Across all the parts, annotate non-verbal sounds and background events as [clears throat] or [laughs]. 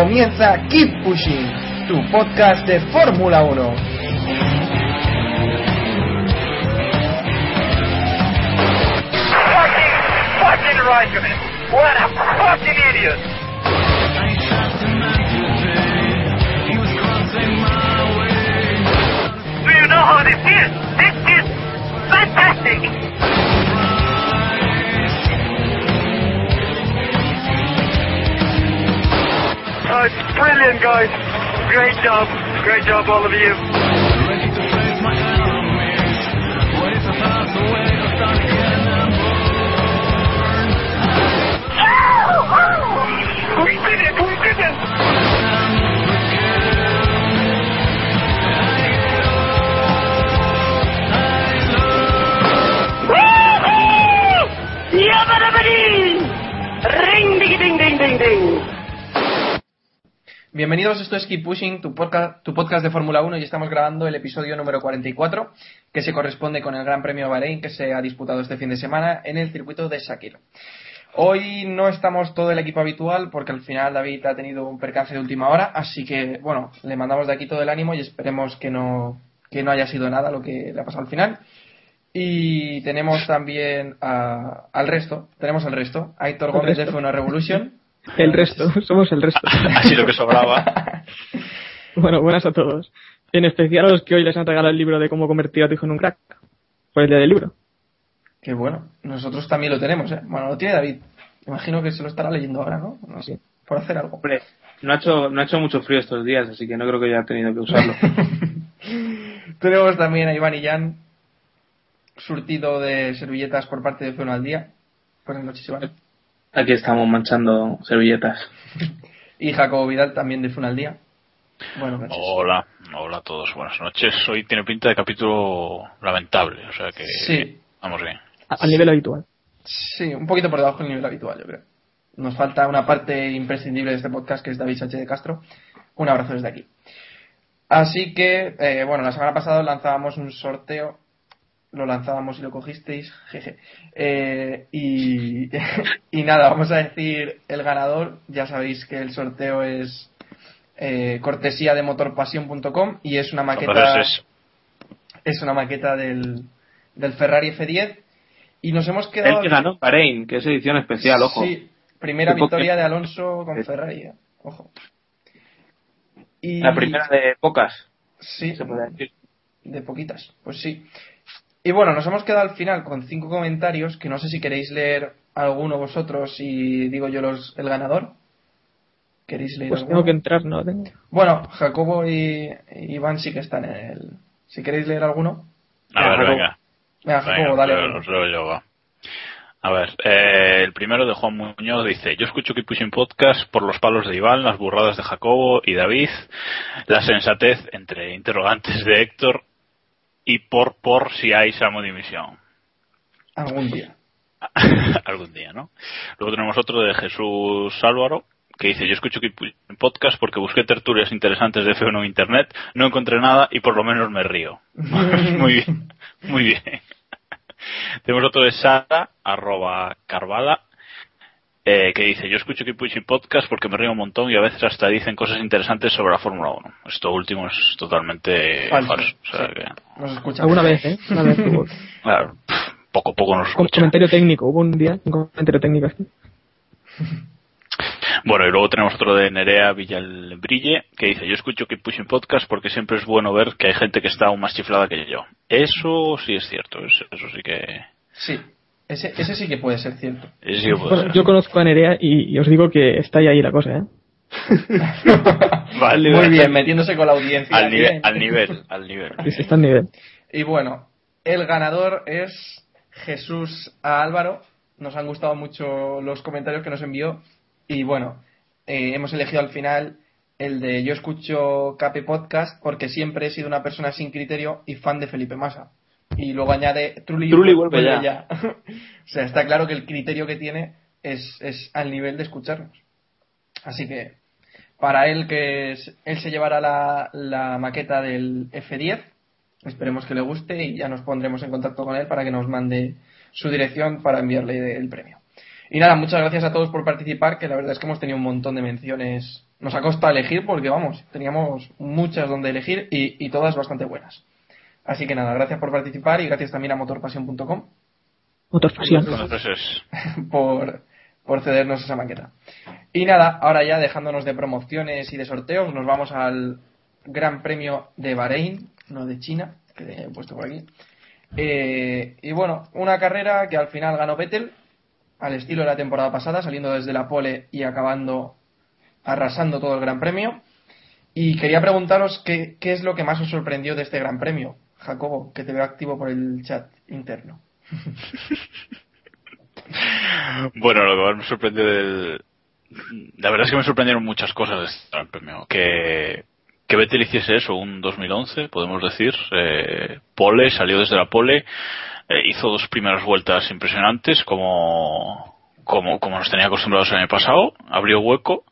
Comienza Keep Pushing, tu podcast de Fórmula 1. Fucking, fucking Raikkonen. What a fucking idiot. Do you know how this is? This is fantastic. Uh, brilliant, guys. Great job. Great job, all of you. We did it! We did it! Woohoo! Yabadabadee! Ring Bienvenidos, esto es Keep Pushing, tu podcast, tu podcast de Fórmula 1 y estamos grabando el episodio número 44 que se corresponde con el Gran Premio Bahrein que se ha disputado este fin de semana en el circuito de Shakir. Hoy no estamos todo el equipo habitual porque al final David ha tenido un percance de última hora, así que bueno, le mandamos de aquí todo el ánimo y esperemos que no, que no haya sido nada lo que le ha pasado al final. Y tenemos también a- al resto, tenemos al resto, a Héctor Gómez de F1 Revolution. [laughs] El resto, [laughs] somos el resto. Así lo que sobraba. [laughs] Bueno, buenas a todos. En especial a los que hoy les han regalado el libro de cómo convertir a tu hijo en un crack. Por el día del libro. Que bueno, nosotros también lo tenemos, ¿eh? Bueno, lo tiene David. Imagino que se lo estará leyendo ahora, ¿no? No sé, por hacer algo. Hombre, no ha, hecho, no ha hecho mucho frío estos días, así que no creo que haya tenido que usarlo. [laughs] tenemos también a Iván y Jan, surtido de servilletas por parte de F1 al día. Buenas noches, Iván. Aquí estamos manchando servilletas. Y Jacobo Vidal también de F1 al día. Buenas noches. Hola, hola a todos, buenas noches. Hoy tiene pinta de capítulo lamentable, o sea que Sí. vamos bien. A- Al nivel habitual. Sí, un poquito por debajo del nivel habitual, yo creo. Nos falta una parte imprescindible de este podcast, que es David Sánchez de Castro. Un abrazo desde aquí. Así que, eh, bueno, la semana pasada lanzábamos un sorteo. Lo lanzábamos y lo cogisteis, [laughs] jeje. Eh, y, [laughs] y nada, vamos a decir el ganador. Ya sabéis que el sorteo es eh, cortesía de motorpasión.com y es una maqueta es es una maqueta del, del Ferrari F10 y nos hemos quedado Él que ganó Bahrein, que es edición especial, ojo. Sí, primera victoria de Alonso con Ferrari, eh. ojo. Y, La primera de pocas, Sí, se puede decir. de poquitas, pues sí. Y bueno, nos hemos quedado al final con cinco comentarios que no sé si queréis leer alguno vosotros y digo yo los, el ganador. ¿Queréis leer Pues alguno? tengo que entrar, ¿no? Tengo. Bueno, Jacobo y, y Iván sí que están en el... Si queréis leer alguno. A ver, Jacobo. venga. Venga, Jacobo, Venga, dale. A ver, eh, el primero de Juan Muñoz dice, yo escucho Keep Pushing Podcast por los palos de Iván, las burradas de Jacobo y David, la sensatez entre interrogantes de Héctor y por por si hay Samo dimisión. Algún día. [laughs] algún día, ¿no? Luego tenemos otro de Jesús Álvaro que dice, yo escucho Podcast porque busqué tertulias interesantes de F1 en Internet, no encontré nada y por lo menos me río. [laughs] [laughs] muy bien, muy bien. Tenemos otro de Sara, arroba Carvala, eh, que dice, yo escucho Keep Pushing Podcast porque me río un montón y a veces hasta dicen cosas interesantes sobre la Fórmula 1. Esto último es totalmente Falso, falso. o sea sí. que- Nos escucha. Alguna vez, ¿eh? Una vez tuvo. [laughs] Claro, poco a poco nos escuchan. comentario técnico, hubo un día un comentario técnico aquí. [laughs] Bueno, y luego tenemos otro de Nerea Villalbrille que dice, yo escucho Keep Pushing Podcast porque siempre es bueno ver que hay gente que está aún más chiflada que yo. Eso sí es cierto, eso, eso sí que... Sí, ese, ese sí que puede ser cierto. eso sí que puede Bueno, ser. yo conozco a Nerea y, y os digo que está ahí, ahí la cosa, ¿eh? [laughs] Vale, Muy bien, metiéndose con la audiencia. Al al nivel, al nivel. Sí, está en nivel. Y bueno, el ganador es Jesús a Álvaro. Nos han gustado mucho los comentarios que nos envió. Y bueno, eh, hemos elegido al final el de Yo escucho Cape Podcast porque siempre he sido una persona sin criterio y fan de Felipe Massa. Y luego añade Trulli, Trulli vuelve ya. [laughs] o sea, está claro que el criterio que tiene es, es al nivel de escucharnos. Así que para él que es- él se llevará la, la maqueta del F10 esperemos que le guste y ya nos pondremos en contacto con él para que nos mande su dirección para enviarle el premio y nada muchas gracias a todos por participar que la verdad es que hemos tenido un montón de menciones nos ha costado elegir porque vamos teníamos muchas donde elegir y, y todas bastante buenas así que nada gracias por participar y gracias también a motorpasión.com Motor pasión. Entonces es... [laughs] por, por cedernos esa maqueta. Y nada, ahora ya dejándonos de promociones y de sorteos, nos vamos al Gran Premio de Bahrein, no de China, que he puesto por aquí. Eh, y bueno, una carrera que al final ganó Vettel, al estilo de la temporada pasada, saliendo desde la pole y acabando arrasando todo el Gran Premio. Y quería preguntaros qué, qué es lo que más os sorprendió de este Gran Premio, Jacobo, que te veo activo por el chat interno. [laughs] Bueno, lo que más me sorprendió del... La verdad es que me sorprendieron muchas cosas de este Gran Premio. Que, que Vettel hiciese eso, un 2011, podemos decir. Eh, pole, salió desde la pole, eh, hizo dos primeras vueltas impresionantes, como, como, como nos tenía acostumbrados el año pasado, abrió hueco.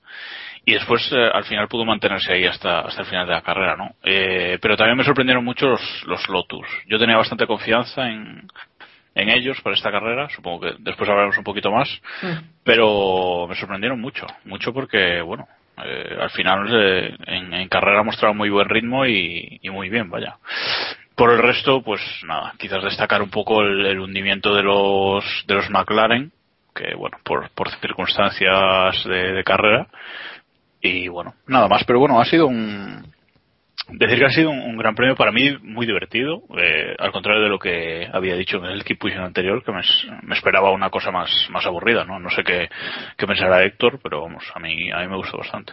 Y después, eh, al final, pudo mantenerse ahí hasta, hasta el final de la carrera, ¿no? Eh, pero también me sorprendieron mucho los, los Lotus. Yo tenía bastante confianza en, en ellos para esta carrera. Supongo que después hablaremos un poquito más. Pero me sorprendieron mucho. Mucho porque, bueno, eh, al final eh, en, en carrera mostraron muy buen ritmo y, y muy bien, vaya. Por el resto, pues nada, quizás destacar un poco el, el hundimiento de los, de los McLaren, que bueno, por, por circunstancias de, de carrera. Y bueno, nada más, pero bueno, ha sido un, decir que ha sido un, gran premio para mí muy divertido, eh, al contrario de lo que había dicho en el Keep Pushing anterior, que me esperaba una cosa más, más aburrida, ¿no? No sé qué, qué pensará Héctor, pero vamos, a mí, a mí me gustó bastante.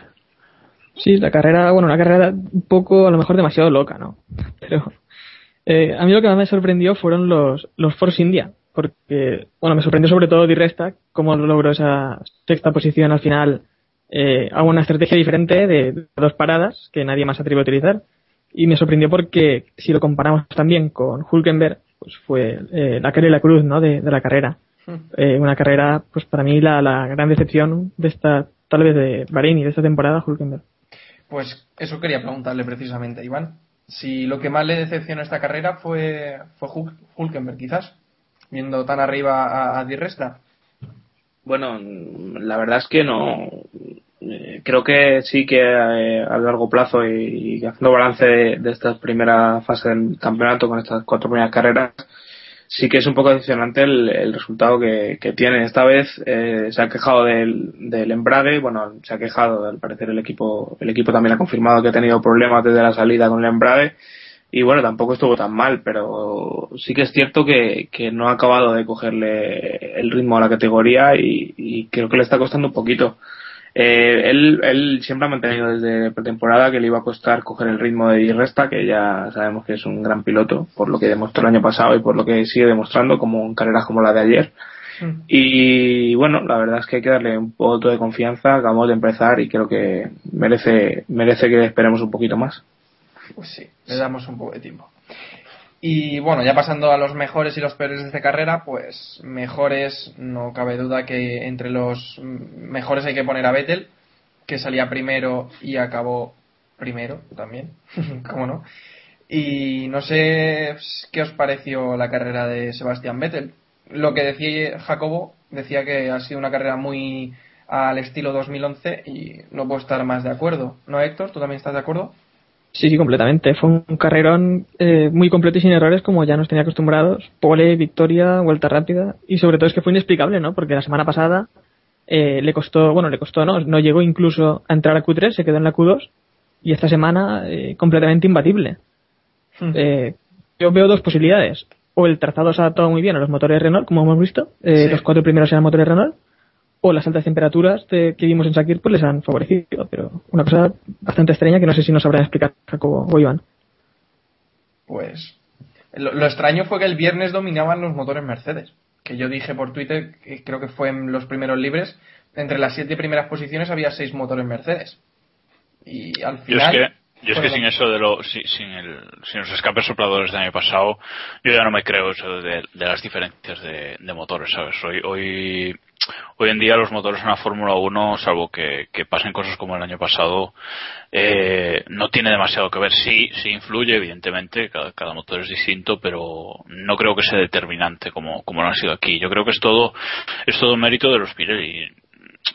Sí, la carrera, bueno, una carrera un poco, a lo mejor demasiado loca, ¿no? [laughs] Pero eh, a mí lo que más me sorprendió fueron los, los Force India, porque, bueno, me sorprendió sobre todo Di Resta, cómo logró esa sexta posición al final eh, a una estrategia diferente de, de dos paradas que nadie más atrevió a utilizar. Y me sorprendió porque, si lo comparamos también con Hulkenberg, pues fue eh, la cara y la cruz, ¿no? De, de la carrera. Eh, una carrera, pues para mí, la, la gran decepción de esta, tal vez de Bahrein y de esta temporada, Hulkenberg. Pues eso quería preguntarle precisamente, Iván. Si lo que más le decepcionó esta carrera fue, fue Hul- Hulkenberg, quizás, viendo tan arriba a, a Di Resta. Bueno, la verdad es que no. Eh, Creo que sí que eh, a largo plazo y, haciendo balance de, de esta primera fase del campeonato con estas cuatro primeras carreras, sí que es un poco decepcionante el, resultado que, tiene. Esta vez eh, se ha quejado del, del embrague, bueno, se ha quejado, al parecer el equipo, el equipo también ha confirmado que ha tenido problemas desde la salida con el embrague y bueno, tampoco estuvo tan mal, pero sí que es cierto que, que no ha acabado de cogerle el ritmo a la categoría y creo que le está costando un poquito. Eh, él, él siempre ha mantenido desde pretemporada que le iba a costar coger el ritmo de Di Resta, que ya sabemos que es un gran piloto, por lo que demostró el año pasado y por lo que sigue demostrando, como en carreras como la de ayer. Y bueno, la verdad es que hay que darle un voto de confianza. Acabamos de empezar y creo que merece, merece que esperemos un poquito más. Pues sí, le damos un poco de tiempo. Y bueno, ya pasando a los mejores y los peores de esta carrera, pues mejores, no cabe duda que entre los mejores hay que poner a Vettel, que salía primero y acabó primero también, [laughs] ¿cómo no? Y no sé qué os pareció la carrera de Sebastián Vettel. Lo que decía Jacobo, decía que ha sido una carrera muy al estilo 2011 y no puedo estar más de acuerdo. ¿No, Héctor? ¿Tú también estás de acuerdo? Sí, sí, completamente. Fue un carrerón eh, muy completo y sin errores, como ya nos tenía acostumbrados. Pole, victoria, vuelta rápida. Y sobre todo es que fue inexplicable, ¿no? Porque la semana pasada eh, le costó, bueno, le costó, ¿no? No llegó incluso a entrar a Q3, se quedó en la Q2. Y esta semana, eh, completamente imbatible. Hmm. Eh, yo veo dos posibilidades. O el trazado se ha adaptado muy bien a los motores Renault, como hemos visto. Eh, Sí. Los cuatro primeros eran motores Renault. O las altas temperaturas de- que vimos en Sakir pues les han favorecido. Pero una cosa bastante extraña que no sé si nos sabrán explicar Jacobo o Iván. Pues lo, lo extraño fue que el viernes dominaban los motores Mercedes. Que yo dije por Twitter, que creo que fue en los primeros libres, entre las siete primeras posiciones había seis motores Mercedes. Y al es final. que, yo es que sin eso de lo, si- sin, el, sin los escapes sopladores del año pasado, yo ya no me creo eso de, de las diferencias de, de motores, ¿sabes? Hoy, hoy, hoy en día los motores en la Fórmula 1, salvo que, que pasen cosas como el año pasado, eh, no tiene demasiado que ver. Sí, sí influye, evidentemente, cada, cada motor es distinto, pero no creo que sea determinante como, como lo ha sido aquí. Yo creo que es todo, es todo mérito de los Pirelli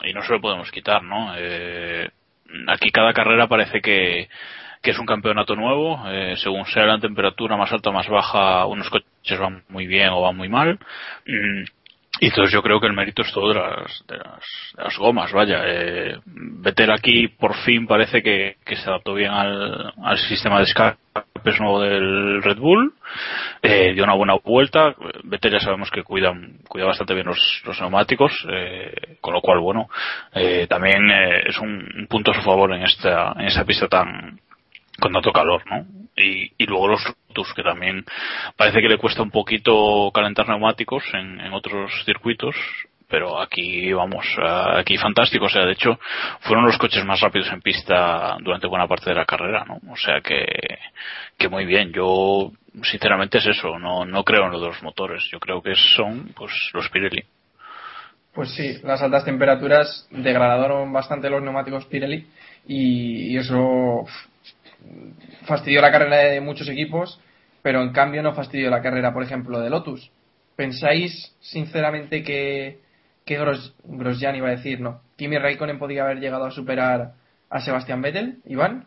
y no se lo podemos quitar, ¿no? Eh, aquí cada carrera parece que, es un campeonato nuevo, eh, según sea la temperatura más alta o más baja, unos coches van muy bien o van muy mal. Mm, y entonces yo creo que el mérito es todo de las, de las, de las gomas, vaya. Eh, aquí por fin parece que, que se adaptó bien al, al sistema de escapes nuevo del Red Bull. Eh, dio una buena vuelta. Vettel ya sabemos que cuida, cuida bastante bien los, los neumáticos, eh, con lo cual, bueno, eh, también eh, es un, un punto a su favor en esta, en esta pista tan, con tanto calor, ¿no? Y, y luego los Lotus, que también parece que le cuesta un poquito calentar neumáticos en, en otros circuitos, pero aquí, vamos, aquí fantástico. O sea, de hecho, fueron los coches más rápidos en pista durante buena parte de la carrera, ¿no? O sea que, que muy bien. Yo, sinceramente, es eso. No, no creo en lo de los motores. Yo creo que son, pues, los Pirelli. Pues sí, las altas temperaturas degradaron bastante los neumáticos Pirelli y, eso fastidió la carrera de muchos equipos, pero en cambio no fastidió la carrera, por ejemplo, de Lotus. ¿Pensáis sinceramente que, que Gros, Grosjean iba a decir, no, Kimi Raikkonen podía haber llegado a superar a Sebastián Vettel, Iván?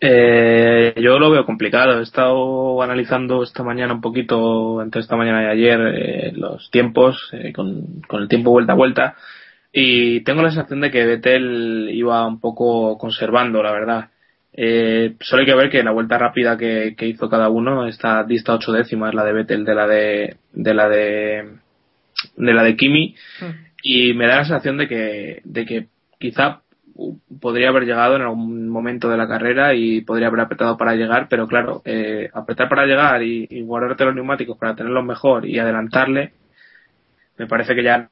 Eh, yo lo veo complicado. He estado analizando esta mañana un poquito, entre esta mañana y ayer, eh, los tiempos, eh, con, con el tiempo vuelta a vuelta, y tengo la sensación de que Vettel iba un poco conservando, la verdad. Eh, solo hay que ver que la vuelta rápida que, que hizo cada uno, esta dista ocho décimas, la de Vettel de la de, de la de, de la de Kimi, y me da la sensación de que, de que quizá podría haber llegado en algún momento de la carrera y podría haber apretado para llegar, pero claro, eh, apretar para llegar y, y guardarte los neumáticos para tenerlos mejor y adelantarle, me parece que ya.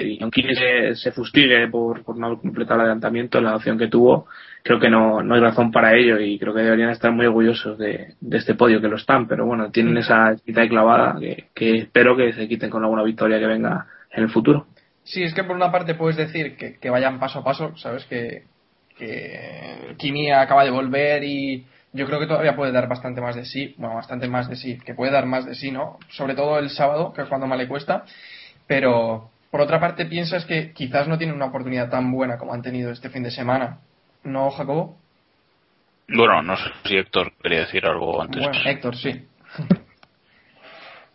Y aunque se, se fustigue por, por no completar el adelantamiento, la opción que tuvo, creo que no, no hay razón para ello y creo que deberían estar muy orgullosos de, de este podio, que lo están, pero bueno, tienen esa de clavada que, que espero que se quiten con alguna victoria que venga en el futuro. Sí, es que por una parte puedes decir que, que vayan paso a paso, sabes que, que Kimi acaba de volver y yo creo que todavía puede dar bastante más de sí, bueno, bastante más de sí, que puede dar más de sí, ¿no? Sobre todo el sábado, que es cuando más le cuesta, pero por otra parte piensas que quizás no tienen una oportunidad tan buena como han tenido este fin de semana, ¿no, Jacobo? Bueno, no sé si Héctor quería decir algo antes. Bueno, Héctor, sí. [laughs]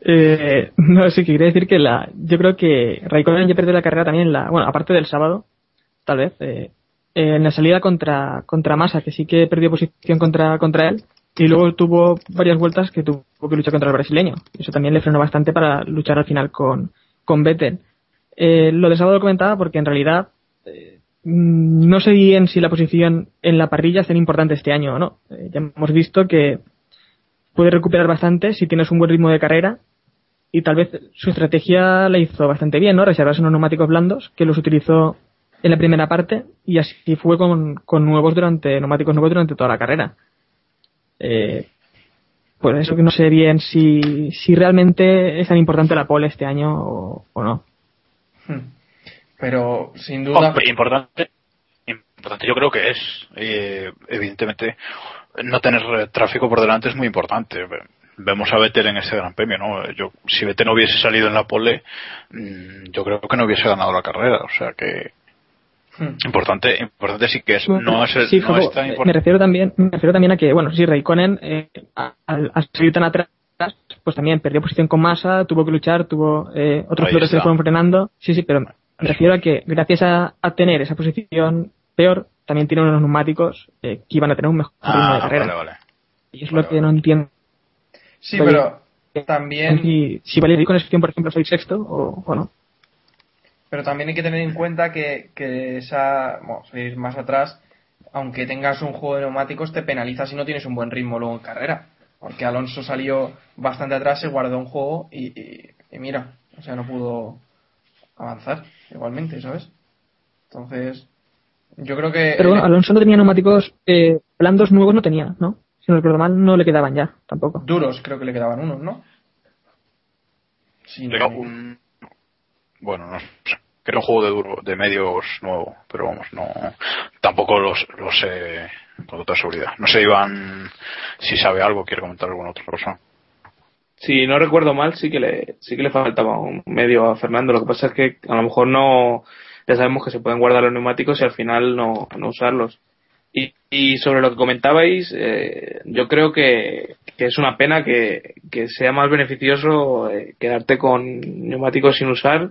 Eh, no, sí que quería decir que la, yo creo que Raikkonen ya perdió la carrera también en la, bueno, aparte del sábado, tal vez, eh, eh, en la salida contra, contra Massa, que sí que perdió posición contra, contra él, y luego tuvo varias vueltas que tuvo que luchar contra el brasileño. Eso también le frenó bastante para luchar al final con, con Vettel. Eh, lo de sábado lo comentaba porque en realidad eh, no sé bien si la posición en la parrilla es tan importante este año o no. Eh, ya hemos visto que puede recuperar bastante si tienes un buen ritmo de carrera y tal vez su estrategia la hizo bastante bien, ¿no? Reservarse unos neumáticos blandos que los utilizó en la primera parte y así fue con, con nuevos durante neumáticos nuevos durante toda la carrera. Eh, por eso que no sé bien si, si realmente es tan importante la pole este año o no. Pero sin duda. Hombre, importante, importante yo creo que es. Eh, evidentemente, no tener eh, tráfico por delante es muy importante. Vemos a Vettel en este Gran Premio, ¿no? Yo, si Vettel no hubiese salido en la pole, mmm, yo creo que no hubiese ganado la carrera. O sea que Importante, importante sí que es, no es, Sí, no Jacobo, es tan me refiero también, me refiero también a que, bueno, sí, Raikkonen, eh, a- al, al salir tan atrás, pues también perdió posición con masa, tuvo que luchar, tuvo eh, otros pilotos que le fueron frenando. Sí, sí, pero me refiero a que gracias a, a tener esa posición peor, también tiene unos neumáticos eh, que iban a tener un mejor ritmo de Ah, carrera. vale, vale. Y es lo que no entiendo. Sí, Oye, pero también, Si, si vale con esa por ejemplo, soy sexto o, o no. pero también hay que tener en cuenta que, que esa, bueno, ir más atrás, aunque tengas un juego de neumáticos, te penaliza si no tienes un buen ritmo luego en carrera. Porque Alonso salió bastante atrás, se guardó un juego y, y- y mira, o sea, no pudo avanzar igualmente, ¿sabes? Entonces, yo creo que... Pero bueno, Alonso no tenía neumáticos eh, blandos nuevos, no tenía, ¿no? Si no recuerdo mal, no le quedaban ya, tampoco. duros creo que le quedaban unos, ¿no? Sí, queda un- Bueno, no sé. Creo un juego de duro, de medios nuevo, pero vamos, no. Tampoco los, los sé con toda seguridad. No sé, Iván, si sabe algo, quiere comentar alguna otra cosa. Si no recuerdo mal, sí que le, sí que le faltaba un medio a Fernando. Lo que pasa es que a lo mejor no, ya sabemos que se pueden guardar los neumáticos y al final no, no usarlos. Y, sobre lo que comentabais, eh, yo creo que, que es una pena que, que sea más beneficioso eh, quedarte con neumáticos sin usar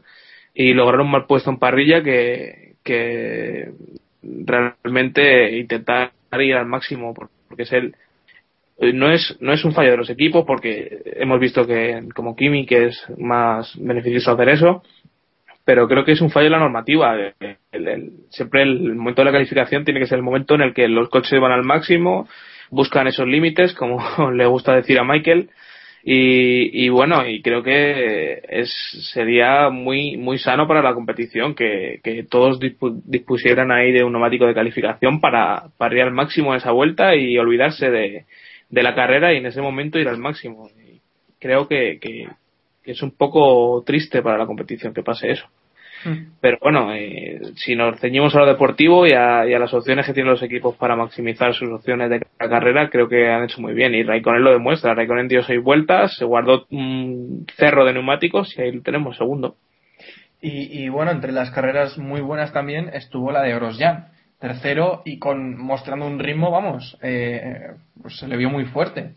y lograr un mal puesto en parrilla que, que realmente intentar ir al máximo porque es el, eh, no es no es un fallo de los equipos porque hemos visto que como Kimi que es más beneficioso hacer eso pero creo que es un fallo de la normativa. El- siempre el momento de la calificación tiene que ser el momento en el que los coches van al máximo buscan esos límites como [laughs] le gusta decir a Michael y, y bueno y creo que es sería muy muy sano para la competición que, que todos dispu- dispusieran ahí de un neumático de calificación para ir al máximo esa vuelta y olvidarse de, de la carrera y en ese momento ir al máximo. Y creo que, que es un poco triste para la competición que pase eso pero bueno, eh, si nos ceñimos a lo deportivo y a, y a las opciones que tienen los equipos para maximizar sus opciones de la carrera, creo que han hecho muy bien. Y Raikkonen lo demuestra. Raikkonen dio seis vueltas, se guardó un cerro de neumáticos y ahí lo tenemos, segundo. Y, y bueno, entre las carreras muy buenas también estuvo la de Grosjean, tercero y con mostrando un ritmo, vamos, eh, pues se le vio muy fuerte.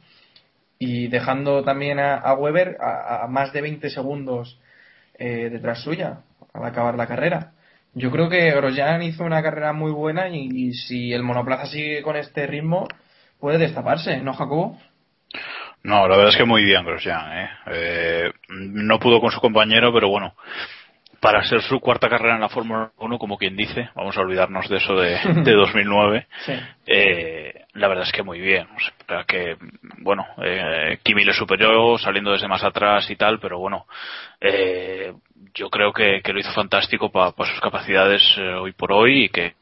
Y dejando también a, a Weber a, a más de 20 segundos eh, detrás suya al acabar la carrera. Yo creo que Grosjean hizo una carrera muy buena y, y si el monoplaza sigue con este ritmo puede destaparse, ¿no, Jacobo? No, la verdad es que muy bien Grosjean, ¿eh? Eh, no pudo con su compañero, pero bueno, para ser su cuarta carrera en la Fórmula 1, como quien dice, vamos a olvidarnos de eso de, [laughs] de 2009, Sí. eh, la verdad es que muy bien. O sea, que, bueno, eh, Kimi le superó saliendo desde más atrás y tal, pero bueno, eh, yo creo que, que lo hizo fantástico para sus capacidades eh, hoy por hoy y que,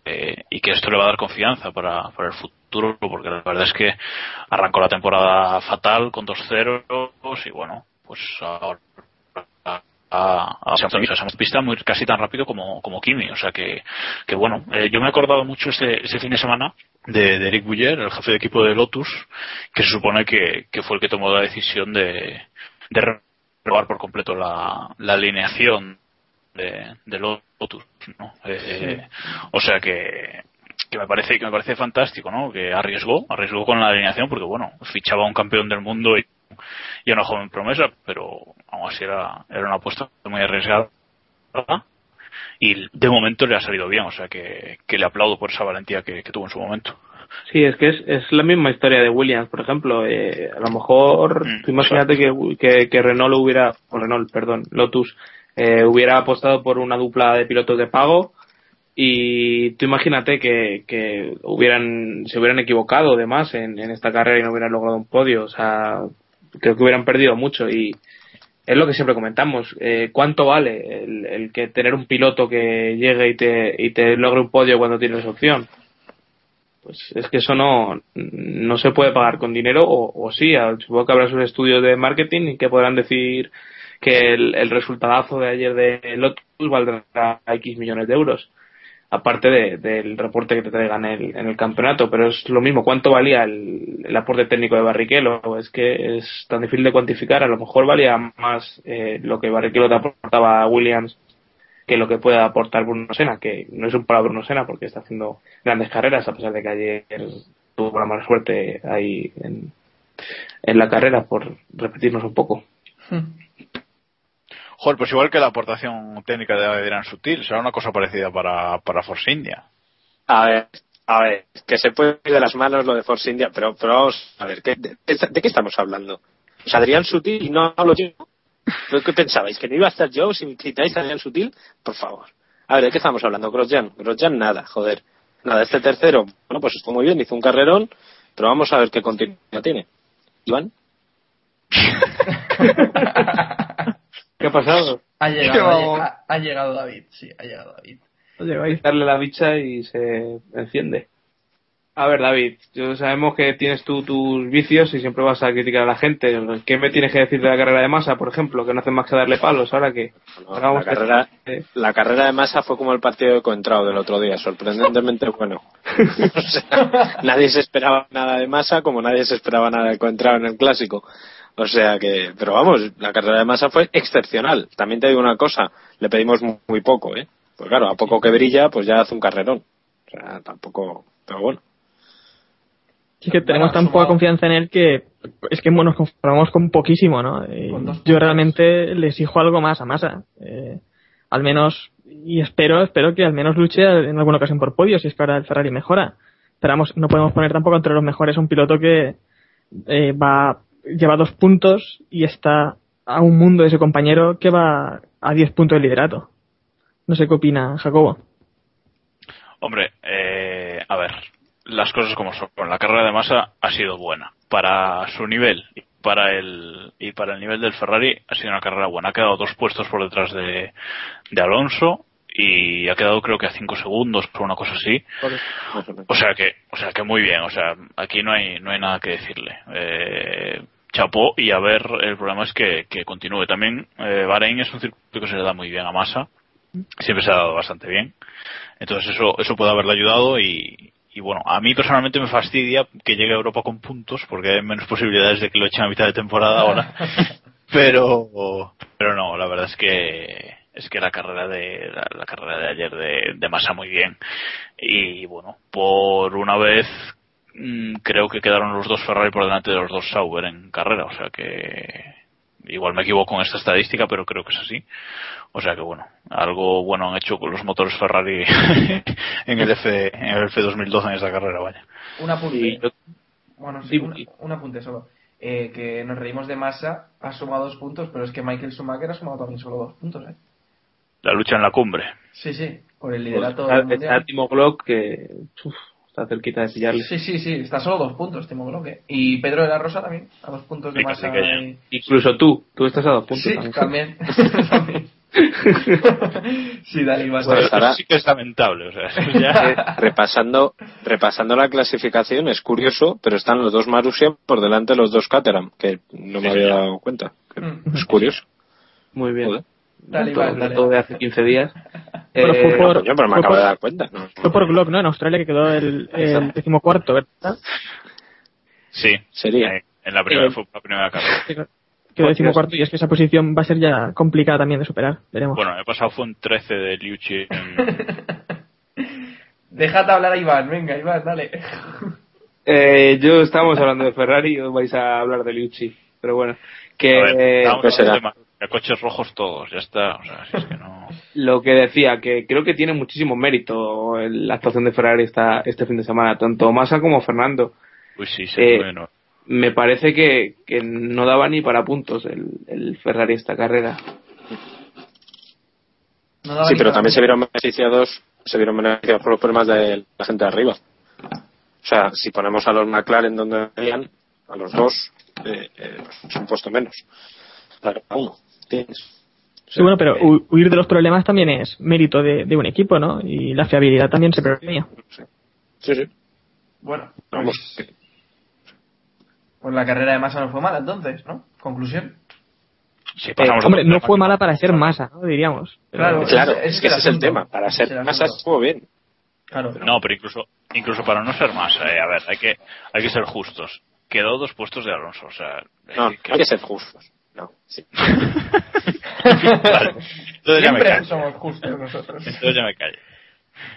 y que esto le va a dar confianza para, para el futuro, porque la verdad es que arrancó la temporada fatal con dos ceros y bueno, pues ahora a, a, a pista muy casi tan rápido como, como Kimi, o sea que, que bueno, eh, yo me he acordado mucho este, este fin de semana de, Eric Bouyer, el jefe de equipo de Lotus, que se supone que, que fue el que tomó la decisión de, de renovar por completo la, la alineación de, de Lotus, ¿no? Eh, O sea que, que me parece que me parece fantástico, ¿no? Que arriesgó, arriesgó con la alineación porque bueno, fichaba a un campeón del mundo y, y a una joven promesa, pero aún así era, era una apuesta muy arriesgada y de momento le ha salido bien, o sea que, que le aplaudo por esa valentía que, que tuvo en su momento. Sí, es que es, es la misma historia de Williams, por ejemplo. Eh, a lo mejor, Mm, tú imagínate que, que, que Renault hubiera, o Renault, perdón, Lotus, eh, hubiera apostado por una dupla de pilotos de pago y tú imagínate que, que hubieran, se hubieran equivocado además en, en esta carrera y no hubieran logrado un podio. O sea, creo que hubieran perdido mucho y es lo que siempre comentamos. Eh, ¿Cuánto vale el, el que tener un piloto que llegue y te, y te logre un podio cuando tienes opción? Pues es que eso no, no se puede pagar con dinero o, o sí, supongo que habrá sus estudios de marketing y que podrán decir que el, el resultadazo de ayer de Lotus valdrá X millones de euros. Aparte de- del reporte que te traigan el, en el campeonato, pero es lo mismo. ¿Cuánto valía el, el aporte técnico de Barrichello? Es que es tan difícil de cuantificar. A lo mejor valía más eh, lo que Barrichello te aportaba a Williams que lo que pueda aportar Bruno Sena, que no es un para Bruno Sena porque está haciendo grandes carreras, a pesar de que ayer tuvo la mala suerte ahí en, en la carrera, por repetirnos un poco. Joder, pues igual que la aportación técnica de Adrián Sutil, será una cosa parecida para, para Force India. A ver, a ver, que se puede ir de las manos lo de Force India, pero, pero vamos a ver, ¿qué- de, de qué estamos hablando? O sea, Adrián Sutil y no hablo yo. ¿Pero ¿Qué pensabais? ¿Que no iba a estar yo si quitáis a Adrián Sutil? Por favor. A ver, ¿de qué estamos hablando? Grosjean. Grosjean nada, joder. Nada, este tercero, bueno, pues estuvo muy bien, hizo un carrerón, pero vamos a ver qué continuidad tiene. Iván. [laughs] ¿Qué ha pasado? Ha ¿Qué llegado, ha, ha llegado David, sí, ha llegado David. darle la bicha y se enciende. A ver, David, yo sabemos que tienes tú tus vicios y siempre vas a criticar a la gente. ¿Qué me tienes que decir de la carrera de masa, por ejemplo? Que no hacen más que darle palos ahora que la, carrera, este- la carrera de masa fue como el partido de Coentrao del otro día, sorprendentemente [laughs] bueno. O sea, nadie se esperaba nada de masa como nadie se esperaba nada de Coentrao en el clásico. O sea que, pero vamos, la carrera de masa fue excepcional. También te digo una cosa, le pedimos mu- muy poco, ¿eh? Pues claro, a poco que brilla, pues ya hace un carrerón. O sea, tampoco, pero bueno. Sí que tenemos tan poca confianza en él que es que nos conformamos con poquísimo, ¿no? Eh, Con yo realmente le exijo algo más a Massa. Eh, al menos, y espero, espero que al menos luche en alguna ocasión por podio, si es que ahora el Ferrari mejora. Pero vamos, no podemos poner tampoco entre los mejores un piloto que eh, va, lleva dos puntos y está a un mundo de su compañero que va a 10 puntos de liderato. No sé qué opina Jacobo. Hombre, eh, a ver, las cosas como son. La carrera de masa ha sido buena. Para su nivel y para el, y para el nivel del Ferrari ha sido una carrera buena. Ha quedado dos puestos por detrás de, de Alonso y ha quedado creo que a cinco segundos o una cosa así. O sea que, o sea que muy bien. O sea, aquí no hay, no hay nada que decirle. Eh, chapó y a ver, el problema es que, que continúe. También eh, Bahrein es un circuito que se le da muy bien a Massa. Siempre se ha dado bastante bien. Entonces eso, eso puede haberle ayudado y, y bueno, a mí personalmente me fastidia que llegue a Europa con puntos porque hay menos posibilidades de que lo echen a mitad de temporada ahora. [laughs] pero, pero no, la verdad es que es que la carrera de la, la carrera de ayer de, de Massa muy bien y bueno, por una vez mm, creo que quedaron los dos Ferrari por delante de los dos Sauber en carrera, o sea que igual me equivoco en esta estadística, pero creo que es así. O sea que bueno, algo bueno han hecho con los motores Ferrari [laughs] en el F en el F 2012 en esta carrera, vaya. Un apunte. Yo- Bueno, sí, un, un apunte solo. Eh, que nos reímos de Massa, ha sumado dos puntos, pero es que Michael Schumacher ha sumado también solo dos puntos, ¿eh? La lucha en la cumbre. Sí, sí, por el liderato Está, mundial. está Timo Glock que uf, está cerquita de pillarle. Sí, sí, sí, está solo dos puntos, Timo. ¿eh? Y Pedro de la Rosa también, a dos puntos de y- Incluso tú, tú estás a dos puntos. Sí, también. también. [laughs] [laughs] Sí, dale, Iván. Pues estará- sí que es lamentable, o sea, eso [laughs] Eh, ya... repasando, repasando la clasificación, es curioso, pero están los dos Marussia por delante de los dos Caterham, que no me Sí, había dado cuenta. Mm. Es curioso. Muy bien. Joder. Dale, Dato- Iván, dale. dato de hace 15 días. [laughs] Pero Eh, fue por- Coño, pero me fue acabo de dar cuenta. ¿no? Fue por Glock, ¿no? En Australia que quedó el, el decimocuarto, ¿verdad? Sí, Sería. eh, en la primera, Eh, fue la primera carrera. [laughs] Quedó decimocuarto y es que esa posición va a ser ya complicada también de superar. Veremos. Bueno, he pasado fue un 13 de Liucci en... [laughs] Déjate hablar a Iván, venga, Iván, dale. Eh, yo estamos hablando de Ferrari y os vais a hablar de Liucci. Pero bueno, que ver, pues de coches rojos todos, ya está. O sea, si es que no... lo que decía, que creo que tiene muchísimo mérito el- la actuación de Ferrari esta, este fin de semana, tanto Massa como Fernando. Uy, sí, sí, Eh, bueno. Me parece que, que no daba ni para puntos el, el Ferrari esta carrera. No Sí, pero también se vieron beneficiados, se vieron beneficiados por los problemas de la gente de arriba. O sea, si ponemos a los McLaren donde venían, a los dos, eh, eh, pues es un puesto menos. Para cada uno. Sí, bueno, pero hu- huir de los problemas también es mérito de, de un equipo, ¿no? Y la fiabilidad también se premia. Sí, sí. Bueno, Vamos. pues la carrera de Massa no fue mala entonces, ¿no? Conclusión. Sí, Eh, hombre, no fue mala para ser masa, ¿no? Diríamos. Pero- Claro, Claro, es que ese es el tema. Para ser el masa estuvo bien. Claro. No, pero incluso, incluso para no ser más, eh, a ver, hay que, hay que ser justos. Quedó dos puestos de Alonso, o sea, No, eh, que- hay que ser justos. No, sí. [laughs] Vale. Entonces ya me callo. somos justos nosotros. Entonces ya me callo.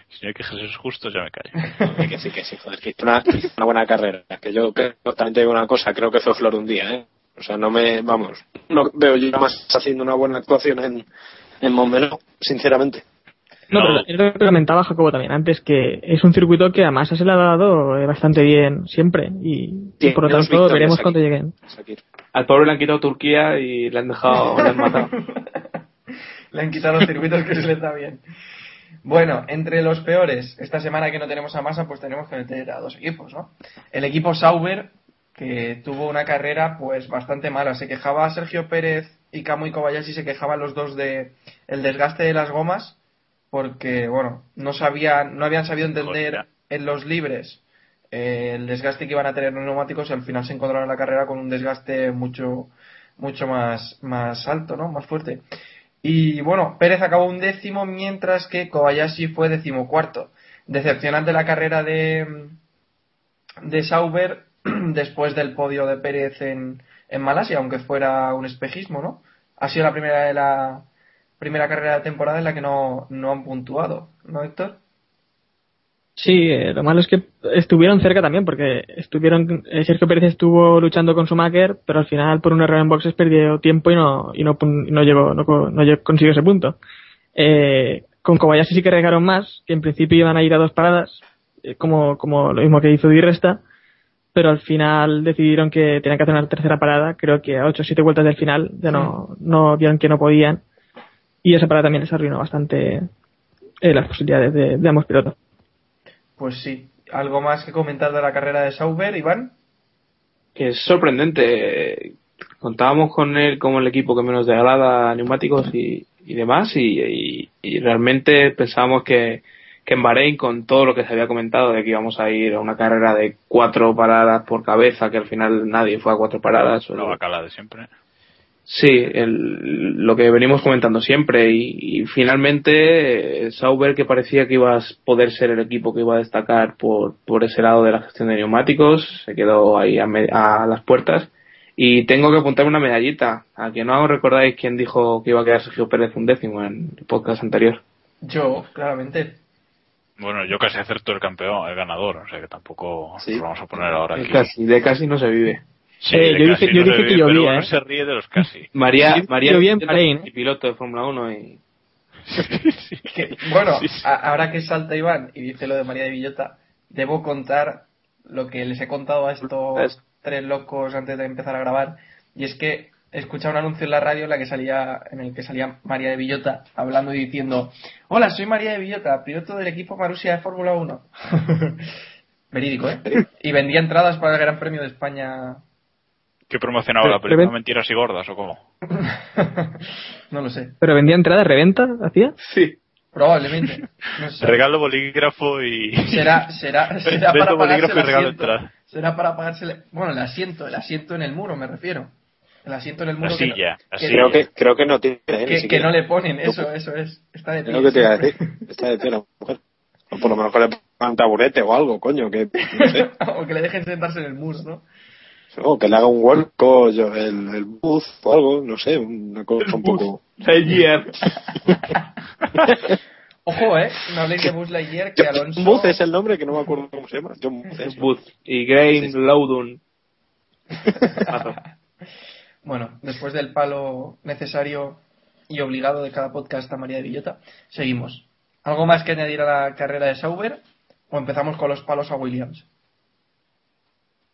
Si no hay que Jesús es justo, ya me callo. Que sí, que sí, joder, que hizo una, una buena carrera. Que yo creo, también te digo una cosa, creo que fue flor un día, ¿eh? O sea, no me, vamos, no veo yo más haciendo una buena actuación en, en Montmeló, sinceramente. No, No. pero es lo que comentaba Jacobo también antes, que es un circuito que a Massa se le ha dado eh, bastante bien siempre y, y por lo tanto veremos aquí. cuando lleguen. Al pobre le han quitado Turquía y le han dejado, le han matado. [laughs] Le han quitado los circuitos que se les da bien. Bueno, entre los peores, esta semana que no tenemos a Massa, pues tenemos que meter a dos equipos, ¿no? El equipo Sauber, que tuvo una carrera pues bastante mala. Se quejaba Sergio Pérez y Kamui Kobayashi, se quejaban los dos de el desgaste de las gomas, porque, bueno, no sabían, no habían sabido entender Hostia. en los libres eh, el desgaste que iban a tener los neumáticos y al final se encontraron en la carrera con un desgaste mucho, mucho más, más alto, ¿no? Más fuerte. Y bueno, Pérez acabó un décimo, mientras que Kobayashi fue decimocuarto. Decepcionante la carrera de, de Sauber [clears throat] después del podio de Pérez en, en Malasia, aunque fuera un espejismo, ¿no? Ha sido la primera de la primera carrera de temporada en la que no, no han puntuado, ¿no, Héctor? Sí, eh, lo malo es que estuvieron cerca también, porque estuvieron eh, Sergio Pérez estuvo luchando con Schumacher, pero al final por un error en boxes perdió tiempo y no y no, no llegó no, no consiguió ese punto. Eh, con Kobayashi sí que regaron más, que en principio iban a ir a dos paradas, eh, como como lo mismo que hizo Di Resta, pero al final decidieron que tenían que hacer una tercera parada, creo que a ocho o siete vueltas del final ya no no vieron que no podían y esa parada también les arruinó bastante eh, las posibilidades de, de ambos pilotos. Pues sí. ¿Algo más que comentar de la carrera de Sauber, Iván? que es sorprendente. Contábamos con él como el equipo que menos degrada neumáticos y, y demás, y, y- y realmente pensábamos que, que en Bahrein, con todo lo que se había comentado de que íbamos a ir a una carrera de cuatro paradas por cabeza, que al final nadie fue a cuatro paradas, La solo- bacala de siempre. Sí, el- lo que venimos comentando siempre y, y finalmente eh, Sauber que parecía que iba a poder ser el equipo que iba a destacar por, por ese lado de la gestión de neumáticos se quedó ahí a, me- a las puertas y tengo que apuntarme una medallita a que no recordáis quién dijo que iba a quedar Sergio Pérez un décimo en el podcast anterior Yo, claramente. Bueno, yo casi acerto el campeón, el ganador, o sea que tampoco Sí. nos vamos a poner ahora de aquí. casi, de casi no se vive Sí, Eh, de yo casi dije- yo no dije que llovía, pero uno ¿eh? se ríe de los casi. [laughs] María María yo vi en Bahrein. y piloto de Fórmula 1 y Que, bueno, Sí, sí. a- ahora que salta Iván y dice lo de María de Villota, debo contar lo que les he contado a estos Es- tres locos antes de empezar a grabar. Y es que he escuchado un anuncio en la radio en, la que salía, en el que salía María de Villota hablando y diciendo: Hola, soy María de Villota, piloto del equipo Marusia de Fórmula 1. [laughs] Verídico, ¿eh? Y vendía entradas para el Gran Premio de España. ¿Qué promocionaba Pero- la película? pero- ¿Mentiras y gordas o cómo? [laughs] no lo sé. Pero vendía entradas, reventa, hacía. sí Probablemente. No sé. Regalo bolígrafo y... Será, será, [laughs] será para pagarse bolígrafo el y regalo asiento. entrada. Será para pagarse el, bueno, el asiento, el asiento en el muro, me refiero. El asiento en el La muro. que no- silla, la que, silla. Creo que, creo que no tiene, ¿eh? Que- que no le ponen, eso, eso es. Está de Es pie. lo que te iba a siempre. decir. Está de pie la mujer. O por lo menos que le pongan un taburete o algo, coño, que no sé. [laughs] o que le dejen sentarse en el muro, ¿no? O que le haga un huerco, yo, el, el booth o algo, no sé, una cosa un poco. Lightyear. [laughs] Ojo, eh, no habléis de Buzz Lightyear, que Alonso... Booth es el nombre que no me acuerdo cómo se llama. John Booth es. Booth y Grain Loudon [laughs] Bueno, después del palo necesario y obligado de cada podcast a María de Villota, seguimos. ¿Algo más que añadir a la carrera de Sauber? ¿O empezamos con los palos a Williams?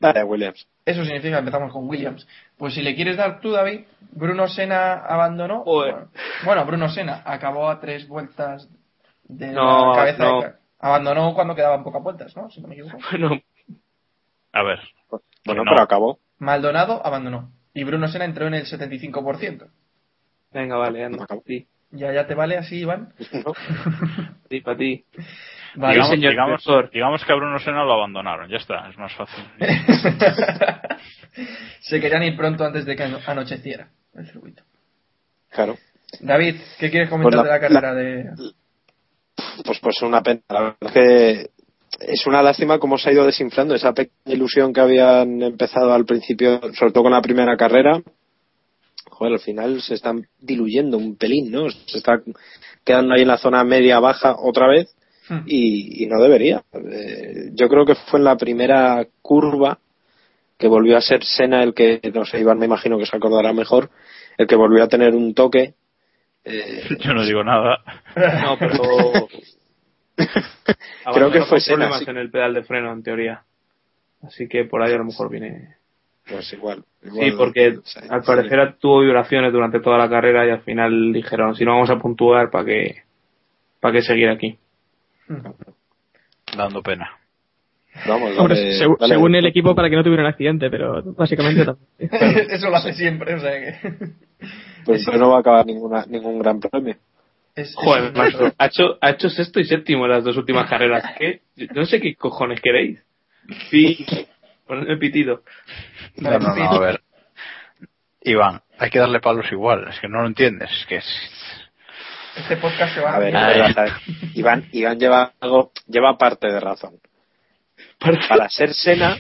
Dale, Williams. Eso significa que empezamos con Williams. Pues si le quieres dar tú, David, Bruno Sena abandonó. Joder. Bueno, Bruno Sena acabó a tres vueltas de No, la cabeza. no. de Abandonó cuando quedaban pocas vueltas, ¿no? Si no me equivoco. [laughs] bueno A ver. Bueno, No. pero acabó. Maldonado abandonó. Y Bruno Sena entró en el 75%. venga vale anda sí ¿Ya, ya te vale así, Iván? ¿no? [laughs] sí para ti Vale, digamos, señor digamos, profesor. digamos que a Bruno Sena lo abandonaron, ya está, es más fácil. [laughs] Se querían ir pronto antes de que ano- anocheciera el circuito. Claro. David, ¿qué quieres comentar Pues la- de la carrera de...? Pues, pues una pena. La verdad es que es una lástima cómo se ha ido desinflando esa pequeña ilusión que habían empezado al principio, sobre todo con la primera carrera. joder, al final se están diluyendo un pelín, ¿no? Se está quedando ahí en la zona media-baja otra vez Hmm. y, y no debería. Eh, yo creo que fue en la primera curva que volvió a ser Sena el que, no sé, Iván me imagino que se acordará mejor, el que volvió a tener un toque. Eh, Yo no digo nada. No, pero. [laughs] Creo que fue con Senna, problemas sí. en el pedal de freno, en teoría. Así que por ahí a lo mejor viene. pues igual. Sí, porque sí, al sí. parecer tuvo vibraciones durante toda la carrera y al final dijeron, si no vamos a puntuar, ¿para qué, para qué seguir aquí? Dando pena. Vamos, Hombre, dale- seg- dale- según el equipo para que no tuviera un accidente, pero básicamente. [laughs] Eso lo hace siempre, o sea que. Pues entonces no va a acabar ninguna, ningún gran premio. Es, Joder, es- macho, ha hecho, ha hecho sexto y séptimo en las dos últimas carreras. ¿Qué? No sé qué cojones queréis. Sí, poned el pitido. No, no, no, a ver. Iván, hay que darle palos igual, es que no lo entiendes, es que es... Este podcast se va A ver, a. es verdad, Iván, Iván lleva algo, lleva parte de razón. Para ser Sena,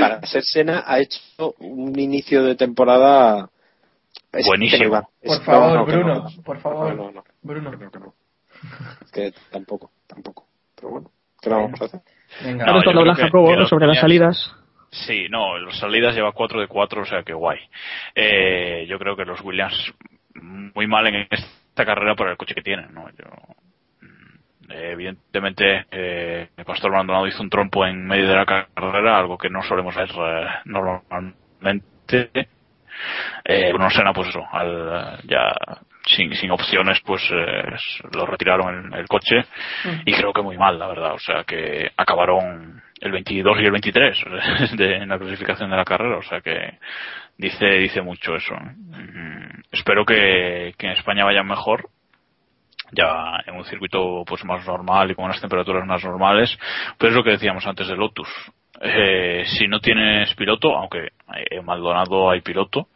para ser Sena ha hecho un inicio de temporada es- Buenísimo. que no, Iván. Es- Por favor, no, Bruno, no. por favor. No, no, no, Bruno. que no, que no. Es que tampoco, tampoco. Pero bueno, ¿qué vamos a hacer? Venga. Ahora No, está yo habla creo que- Jacobo sobre las salidas. Sí, no, las salidas lleva 4 de 4, o sea que guay. Eh, yo creo que los Williams muy mal en esta carrera por el coche que tienen, ¿no? Yo, mm, eh, evidentemente, eh, Pastor Maldonado hizo un trompo en medio de la carrera, algo que no solemos ver eh, normalmente. Eh, Bruno Senna, pues eso, al, ya sin, sin opciones, pues eh, lo retiraron el, el coche y creo que muy mal, la verdad. O sea que acabaron el 22 y el 23 [laughs] de, en la clasificación de la carrera. O sea que dice dice mucho eso. Mm, espero que, en España vayan mejor. Ya en un circuito pues más normal y con unas temperaturas más normales. Pero es lo que decíamos antes de Lotus. Eh, si no tienes piloto aunque en Maldonado hay piloto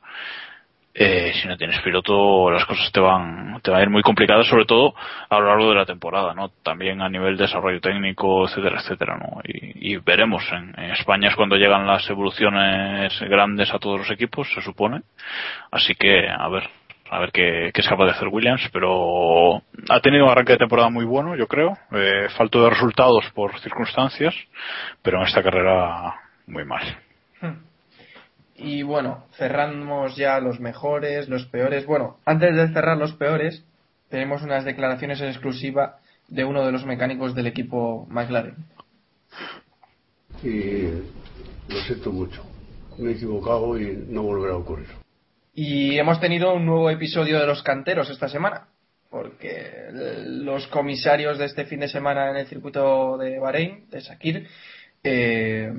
eh, si no tienes piloto las cosas te van te van a ir muy complicadas sobre todo a lo largo de la temporada no también a nivel de desarrollo técnico etcétera etcétera no y, veremos. En, España es cuando llegan las evoluciones grandes a todos los equipos se supone. Así que a ver a ver qué, qué es capaz de hacer Williams, pero ha tenido un arranque de temporada muy bueno, yo creo. Eh, falto de resultados por circunstancias, pero en esta carrera muy mal. Y bueno, cerramos ya los mejores, los peores. Bueno, antes de cerrar los peores, tenemos unas declaraciones en exclusiva de uno de los mecánicos del equipo McLaren. y lo siento mucho. Me he equivocado y no volverá a ocurrir. Y hemos tenido un nuevo episodio de los canteros esta semana, porque los comisarios de este fin de semana en el circuito de Bahrein, de Sakir, eh,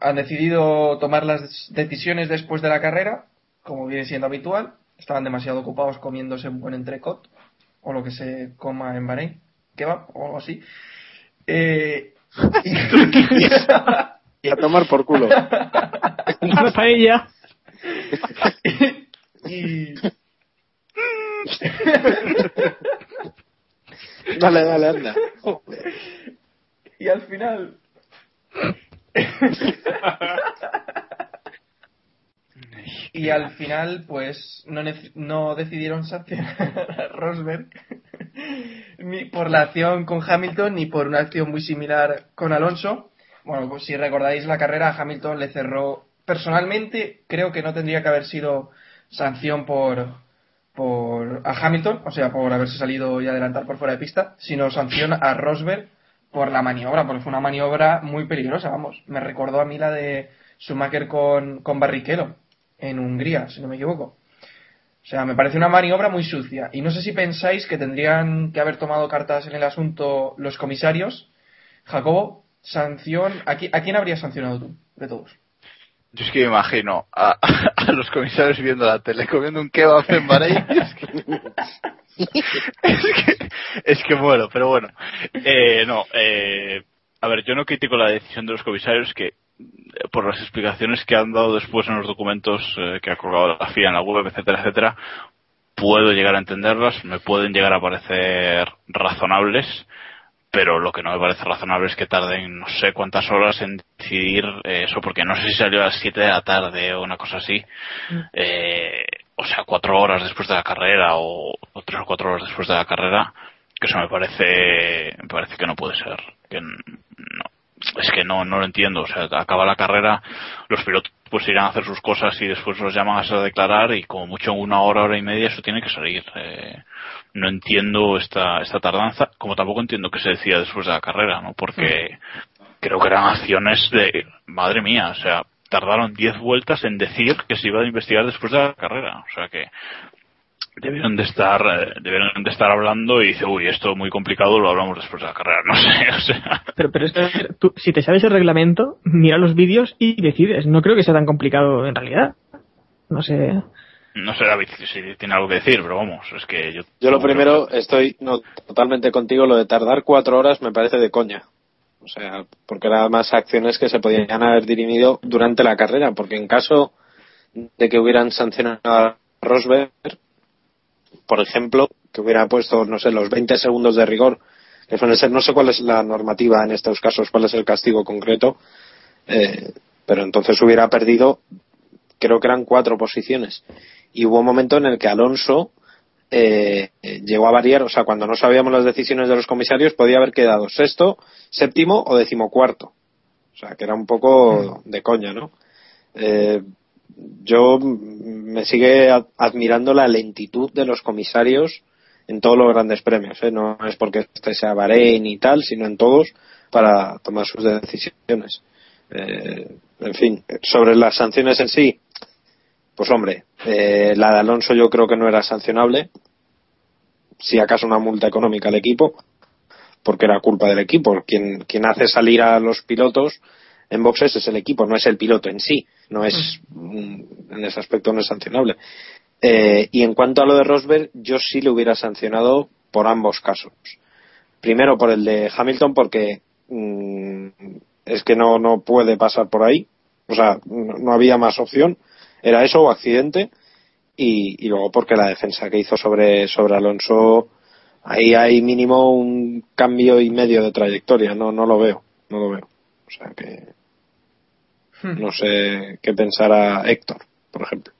han decidido tomar las decisiones después de la carrera, como viene siendo habitual. Estaban demasiado ocupados comiéndose un buen entrecot, o lo que se coma en Bahrein, kebab o algo así. Eh, [laughs] Y a tomar por culo. Una paella. y Dale, dale, anda. [laughs] y al final y al final pues no, decidieron sancionar a Rosberg ni por la acción con Hamilton ni por una acción muy similar con Alonso. Bueno pues si recordáis la carrera a Hamilton le cerró personalmente. Creo que no tendría que haber sido sanción por por a Hamilton, o sea, por haberse salido y adelantar por fuera de pista, sino sanción a Rosberg por la maniobra, porque fue una maniobra muy peligrosa, vamos. Me recordó a mí la de Schumacher con, con Barrichello en Hungría, si no me equivoco. O sea, me parece una maniobra muy sucia. Y no sé si pensáis que tendrían que haber tomado cartas en el asunto los comisarios. Jacobo, sanción. ¿A, qui- a quién habrías sancionado tú, de todos? Yo es que me imagino a, [laughs] a los comisarios viendo la tele comiendo un kebab en Bahrein. [laughs] Es que, es que, es que muero, pero bueno. Eh, no, eh, a ver, yo no critico la decisión de los comisarios que, por las explicaciones que han dado después en los documentos eh, que ha colgado la FIA en la web, etcétera, etcétera, puedo llegar a entenderlas, me pueden llegar a parecer razonables, pero lo que no me parece razonable es que tarden no sé cuántas horas en decidir eh, eso, porque no sé si salió a las 7 de la tarde o una cosa así. Eh, o sea, cuatro horas después de la carrera o, o tres o cuatro horas después de la carrera, que eso me parece, me parece que no puede ser. Que no, es que no, no lo entiendo. O sea, acaba la carrera, los pilotos pues irán a hacer sus cosas y después los llaman a declarar y como mucho una hora, hora y media eso tiene que salir. Eh, no entiendo esta, esta tardanza, como tampoco entiendo que se decía después de la carrera, ¿no? Porque creo que eran acciones de, madre mía, o sea, tardaron 10 vueltas en decir que se iba a investigar después de la carrera. O sea que debieron de estar eh, debieron de estar hablando y dice uy esto es muy complicado lo hablamos después de la carrera [laughs] no sé o sea. Pero pero es que tú, si te sabes el reglamento mira los vídeos y decides. No creo que sea tan complicado en realidad. No sé. No sé David si tiene algo que decir pero vamos es que yo yo lo primero estoy no totalmente contigo lo de tardar cuatro horas me parece de coña. O sea porque eran más acciones que se podían haber dirimido durante la carrera porque en caso de que hubieran sancionado a Rosberg por ejemplo, que hubiera puesto, no sé, los 20 segundos de rigor, que suele ser, no sé cuál es la normativa en estos casos, cuál es el castigo concreto, eh, pero entonces hubiera perdido, creo que eran cuatro posiciones. Y hubo un momento en el que Alonso eh, llegó a variar, o sea, cuando no sabíamos las decisiones de los comisarios, podía haber quedado sexto, séptimo o decimocuarto. O sea, que era un poco de coña, ¿no? Eh, yo me sigue admirando la lentitud de los comisarios en todos los grandes premios. ¿eh? No es porque este sea Bahrein y tal, sino en todos para tomar sus decisiones. Eh, en fin, sobre las sanciones en sí, pues hombre, eh, la de Alonso yo creo que no era sancionable. Si acaso una multa económica al equipo, porque era culpa del equipo. Quien, quien hace salir a los pilotos en boxes es el equipo, no es el piloto en sí, no es mm, en ese aspecto no es sancionable. Eh, y en cuanto a lo de Rosberg, yo sí le hubiera sancionado por ambos casos. Primero por el de Hamilton porque mm, es que no, no puede pasar por ahí, o sea, no, había más opción, era eso o accidente, y, y, luego porque la defensa que hizo sobre, sobre Alonso, ahí hay mínimo un cambio y medio de trayectoria, no, no lo veo, no lo veo. O sea que. No sé qué pensará Héctor, por ejemplo.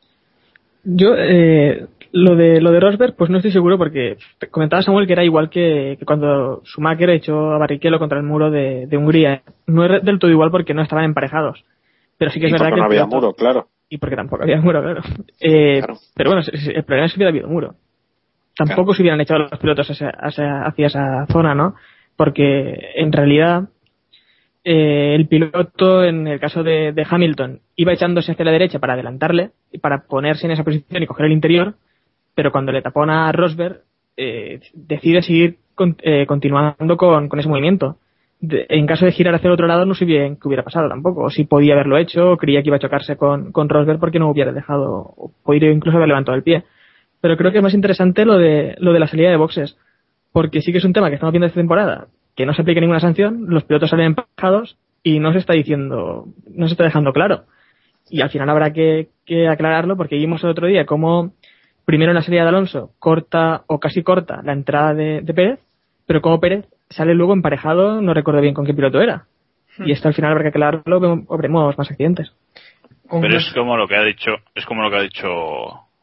Yo, eh, lo de lo de Rosberg, pues no estoy seguro porque comentaba Samuel que era igual que, que cuando Schumacher echó a Barrichello contra el muro de, de, Hungría. No es del todo igual porque no estaban emparejados. Pero sí que es verdad que. no había muro, claro. Y porque tampoco había muro, claro. Eh, Pero bueno, el problema es que hubiera habido muro. Tampoco se hubieran echado los pilotos hacia, hacia esa zona, ¿no? Porque en realidad eh, el piloto, en el caso de, Hamilton, iba echándose hacia la derecha para adelantarle, y para ponerse en esa posición y coger el interior, pero cuando le tapona a Rosberg, eh, decide seguir eh, continuando con, ese movimiento. en caso de girar hacia el otro lado, no sé bien qué hubiera pasado tampoco, o si podía haberlo hecho, o creía que iba a chocarse con, con Rosberg porque no hubiera dejado, o podría incluso haber levantado el pie. Pero creo que es más interesante lo de, lo de la salida de boxes, porque sí que es un tema que estamos viendo esta temporada, que no se aplique ninguna sanción, los pilotos salen empajados y no se está diciendo, no se está dejando claro. Y al final habrá que, aclararlo porque vimos el otro día cómo primero en la salida de Alonso corta o casi corta la entrada de, Pérez, pero como Pérez sale luego emparejado, no recuerdo bien con qué piloto era. Hmm. Y esto al final habrá que aclararlo, veremos más accidentes. Pero es como lo que ha dicho, es como lo que ha dicho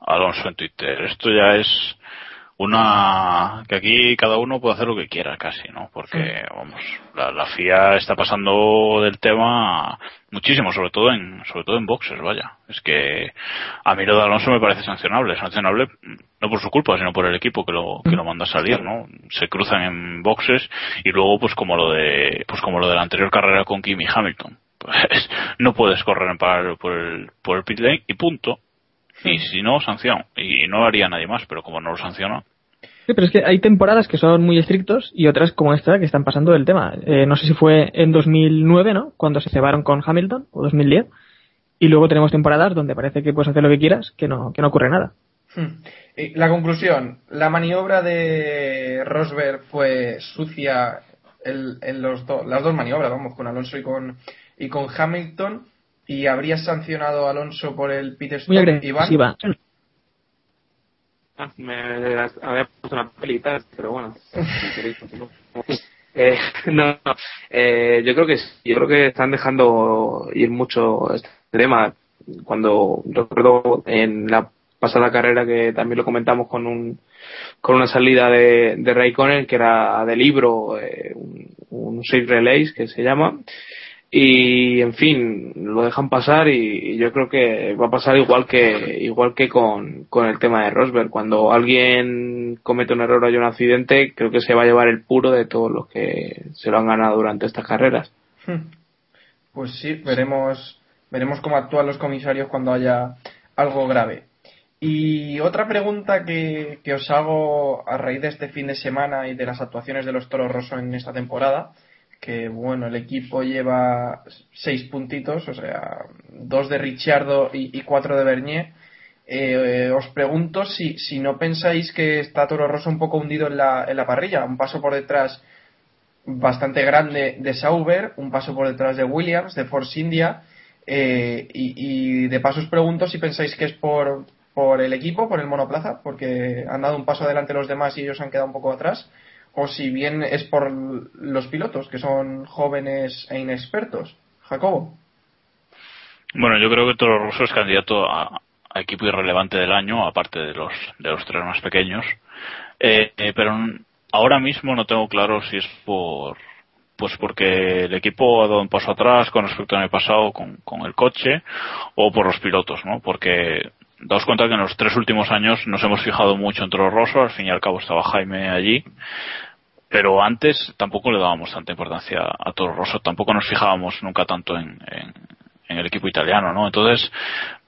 Alonso en Twitter. Esto ya es una que aquí cada uno puede hacer lo que quiera casi no porque vamos la, la, FIA está pasando del tema muchísimo sobre todo en sobre todo en boxes vaya. Es que a mí lo de Alonso me parece sancionable. Sancionable no por su culpa sino por el equipo que lo que lo manda a salir no se cruzan en boxes y luego pues como lo de pues como lo de la anterior carrera con Kimi Hamilton. [laughs] Pues no puedes correr en paralelo por el por el pit lane y punto y si no, sanción. Y no lo haría nadie más, pero como no lo sanciona. Sí, pero es que hay temporadas que son muy estrictos y otras como esta que están pasando del tema. Eh, no sé si fue en 2009, ¿no? Cuando se cebaron con Hamilton, o 2010. Y luego tenemos temporadas donde parece que puedes hacer lo que quieras, que no, que no ocurre nada. Hmm. La conclusión, la maniobra de Rosberg fue sucia en los las dos maniobras, vamos, con Alonso y con, y con Hamilton y habría sancionado a Alonso por el pit stop Iván. Ah, me había puesto una pelita, pero bueno. [laughs] eh, no, eh, yo creo que yo creo que están dejando ir mucho este tema. Cuando recuerdo en la pasada carrera que también lo comentamos con un con una salida de, de Raikkonen que era de libro, eh, un, un Safe Relays que se llama. Y en fin, lo dejan pasar y, yo creo que va a pasar igual que igual que con, con el tema de Rosberg. Cuando alguien comete un error o hay un accidente, creo que se va a llevar el puro de todos los que se lo han ganado durante estas carreras. Pues sí, veremos, veremos cómo actúan los comisarios cuando haya algo grave. Y otra pregunta que, que os hago a raíz de este fin de semana y de las actuaciones de los Toros Rosso en esta temporada, que bueno, el equipo lleva seis puntitos, o sea, dos de Ricciardo y, y cuatro de Bernier. Eh, os pregunto si, si no pensáis que está Toro Rosso un poco hundido en la, en la parrilla, un paso por detrás bastante grande de Sauber, un paso por detrás de Williams, de Force India, eh, y, y, de paso os pregunto si pensáis que es por, por el equipo, por el monoplaza, porque han dado un paso adelante los demás y ellos han quedado un poco atrás, o si bien es por los pilotos, que son jóvenes e inexpertos. Jacobo. Bueno, yo creo que Toro Rosso es candidato a, equipo irrelevante del año, aparte de los, de los tres más pequeños. Eh, eh, pero ahora mismo no tengo claro si es por pues porque el equipo ha dado un paso atrás con respecto al año pasado con, con el coche o por los pilotos, ¿no? Porque daos cuenta que en los tres últimos años nos hemos fijado mucho en Toro Rosso, al fin y al cabo estaba Jaime allí, pero antes tampoco le dábamos tanta importancia a Toro Rosso, tampoco nos fijábamos nunca tanto en, el equipo italiano, ¿no? Entonces,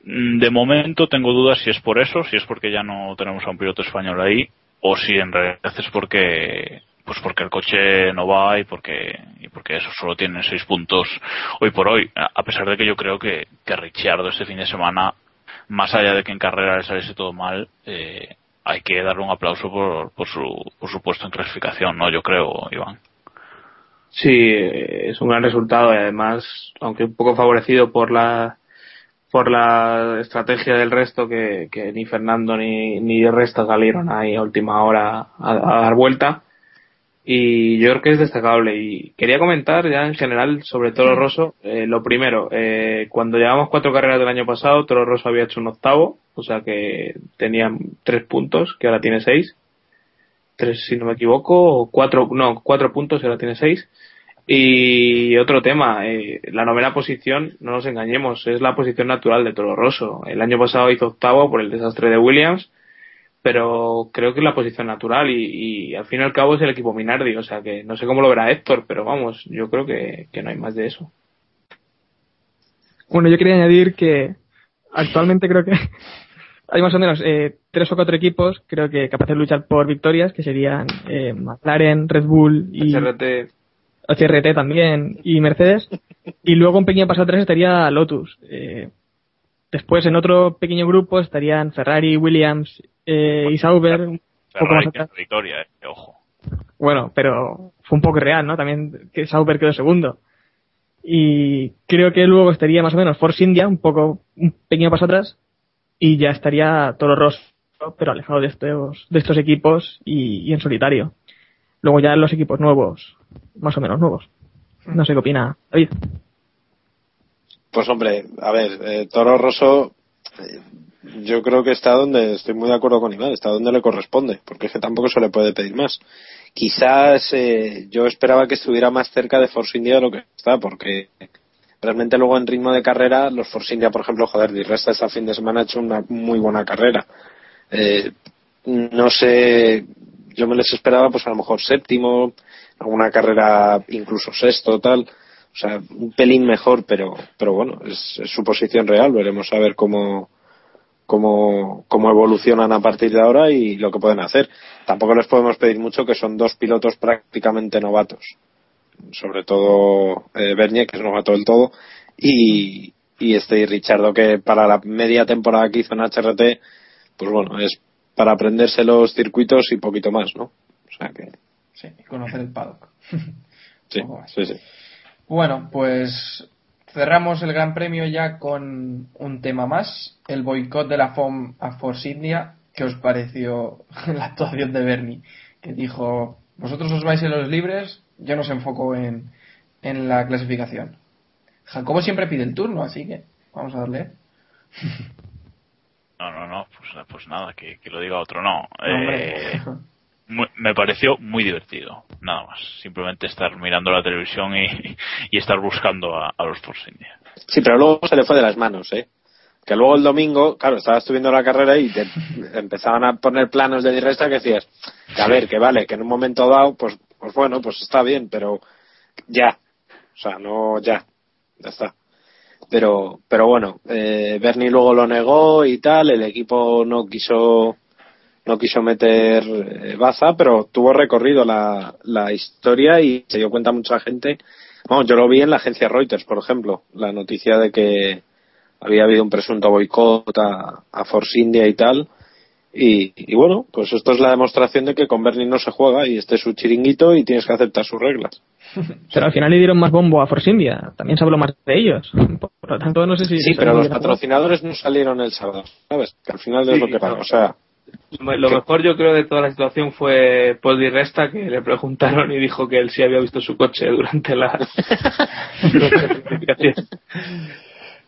de momento tengo dudas si es por eso, si es porque ya no tenemos a un piloto español ahí, o si en realidad es porque pues porque el coche no va y porque y porque eso solo tiene seis puntos hoy por hoy a pesar de que yo creo que que Ricciardo este fin de semana más allá de que en carrera le saliese todo mal eh, hay que darle un aplauso por, por su por su puesto en clasificación no yo creo Iván. Sí es un gran resultado y además aunque un poco favorecido por la por la estrategia del resto que, que ni Fernando ni, ni Resta salieron ahí a última hora a, a, dar vuelta y yo creo que es destacable. Y quería comentar ya en general sobre Toro Rosso eh, lo primero eh, cuando llevamos cuatro carreras del año pasado Toro Rosso había hecho un octavo o sea que tenía tres puntos que ahora tiene seis. Tres si no me equivoco o cuatro no cuatro puntos y ahora tiene seis. Y otro tema, eh, la novena posición, no nos engañemos, es la posición natural de Toro Rosso. El año pasado hizo octavo por el desastre de Williams, pero creo que es la posición natural y, y al fin y al cabo es el equipo Minardi, o sea que no sé cómo lo verá Héctor, pero vamos, yo creo que, que no hay más de eso. Bueno, yo quería añadir que actualmente creo que [laughs] hay más o menos eh, tres o cuatro equipos, creo que capaces de luchar por victorias, que serían eh, McLaren, Red Bull y... HRT. HRT también y Mercedes. Y luego un pequeño paso atrás estaría Lotus. Eh, después en otro pequeño grupo estarían Ferrari, Williams eh, y Sauber. Un poco más atrás. victoria, eh, ojo. Bueno, pero fue un poco real, ¿no? También que Sauber quedó segundo. Y creo que luego estaría más o menos Force India, un poco, un pequeño paso atrás. Y ya estaría Toro Rosso, pero alejado de estos, de estos equipos y, y en solitario. Luego ya los equipos nuevos, más o menos nuevos. No sé qué opina David. Pues hombre, a ver, eh, Toro Rosso, eh, yo creo que está donde, estoy muy de acuerdo con Iván, está donde le corresponde, porque es que tampoco se le puede pedir más. Quizás eh, yo esperaba que estuviera más cerca de Force India de lo que está, porque realmente luego en ritmo de carrera, los Force India, por ejemplo, joder, Di Resta este fin de semana ha hecho una muy buena carrera. Eh, no sé, yo me les esperaba pues a lo mejor séptimo, alguna carrera incluso sexto, tal. O sea, un pelín mejor, pero, pero bueno, es, es su posición real. Veremos a ver cómo, cómo, cómo evolucionan a partir de ahora y lo que pueden hacer. Tampoco les podemos pedir mucho que son dos pilotos prácticamente novatos. Sobre todo eh, Bernier, que es novato del todo, y, y este Richardo, que para la media temporada que hizo en HRT, pues bueno, es para aprenderse los circuitos y poquito más, ¿no? O sea que. Sí, y conocer el paddock. sí, [laughs] sí, sí. Bueno, pues cerramos el Gran Premio ya con un tema más, el boicot de la FOM a Force India. ¿Qué os pareció [laughs] la actuación de Bernie? Que dijo, vosotros os vais en los libres, yo nos enfoco en, en la clasificación. Jacobo siempre pide el turno, así que vamos a darle. [laughs] No, no, no, pues, pues nada, que, que lo diga otro. No, Hombre. eh, [laughs] me pareció muy divertido, nada más. Simplemente estar mirando la televisión y, [laughs] y estar buscando a, a los Force India. Sí, pero luego se le fue de las manos, ¿eh? Que luego el domingo, claro, estabas tú viendo la carrera y te empezaban a poner planos de Diresta que decías, que a ver, que vale, que en un momento dado, pues, pues bueno, pues está bien, pero ya. O sea, no ya. Ya está. Pero, pero bueno, eh, Bernie luego lo negó y tal, el equipo no quiso no quiso meter eh, baza, pero tuvo recorrido la, la historia y se dio cuenta mucha gente. Vamos, yo lo vi en la agencia Reuters, por ejemplo, la noticia de que había habido un presunto boicot a, a Force India y tal. Y, y bueno, pues esto es la demostración de que con Bernie no se juega y este es su chiringuito y tienes que aceptar sus reglas. [laughs] Pero al final le dieron más bombo a Force India. También se habló más de ellos. Por lo tanto, no sé si. Sí, pero los patrocinadores no salieron el sábado, ¿sabes? Que al final es Sí, lo que pasa. O sea, Lo mejor yo creo de toda la situación fue Paul Di Resta que le preguntaron y dijo que él sí había visto su coche durante la. [laughs]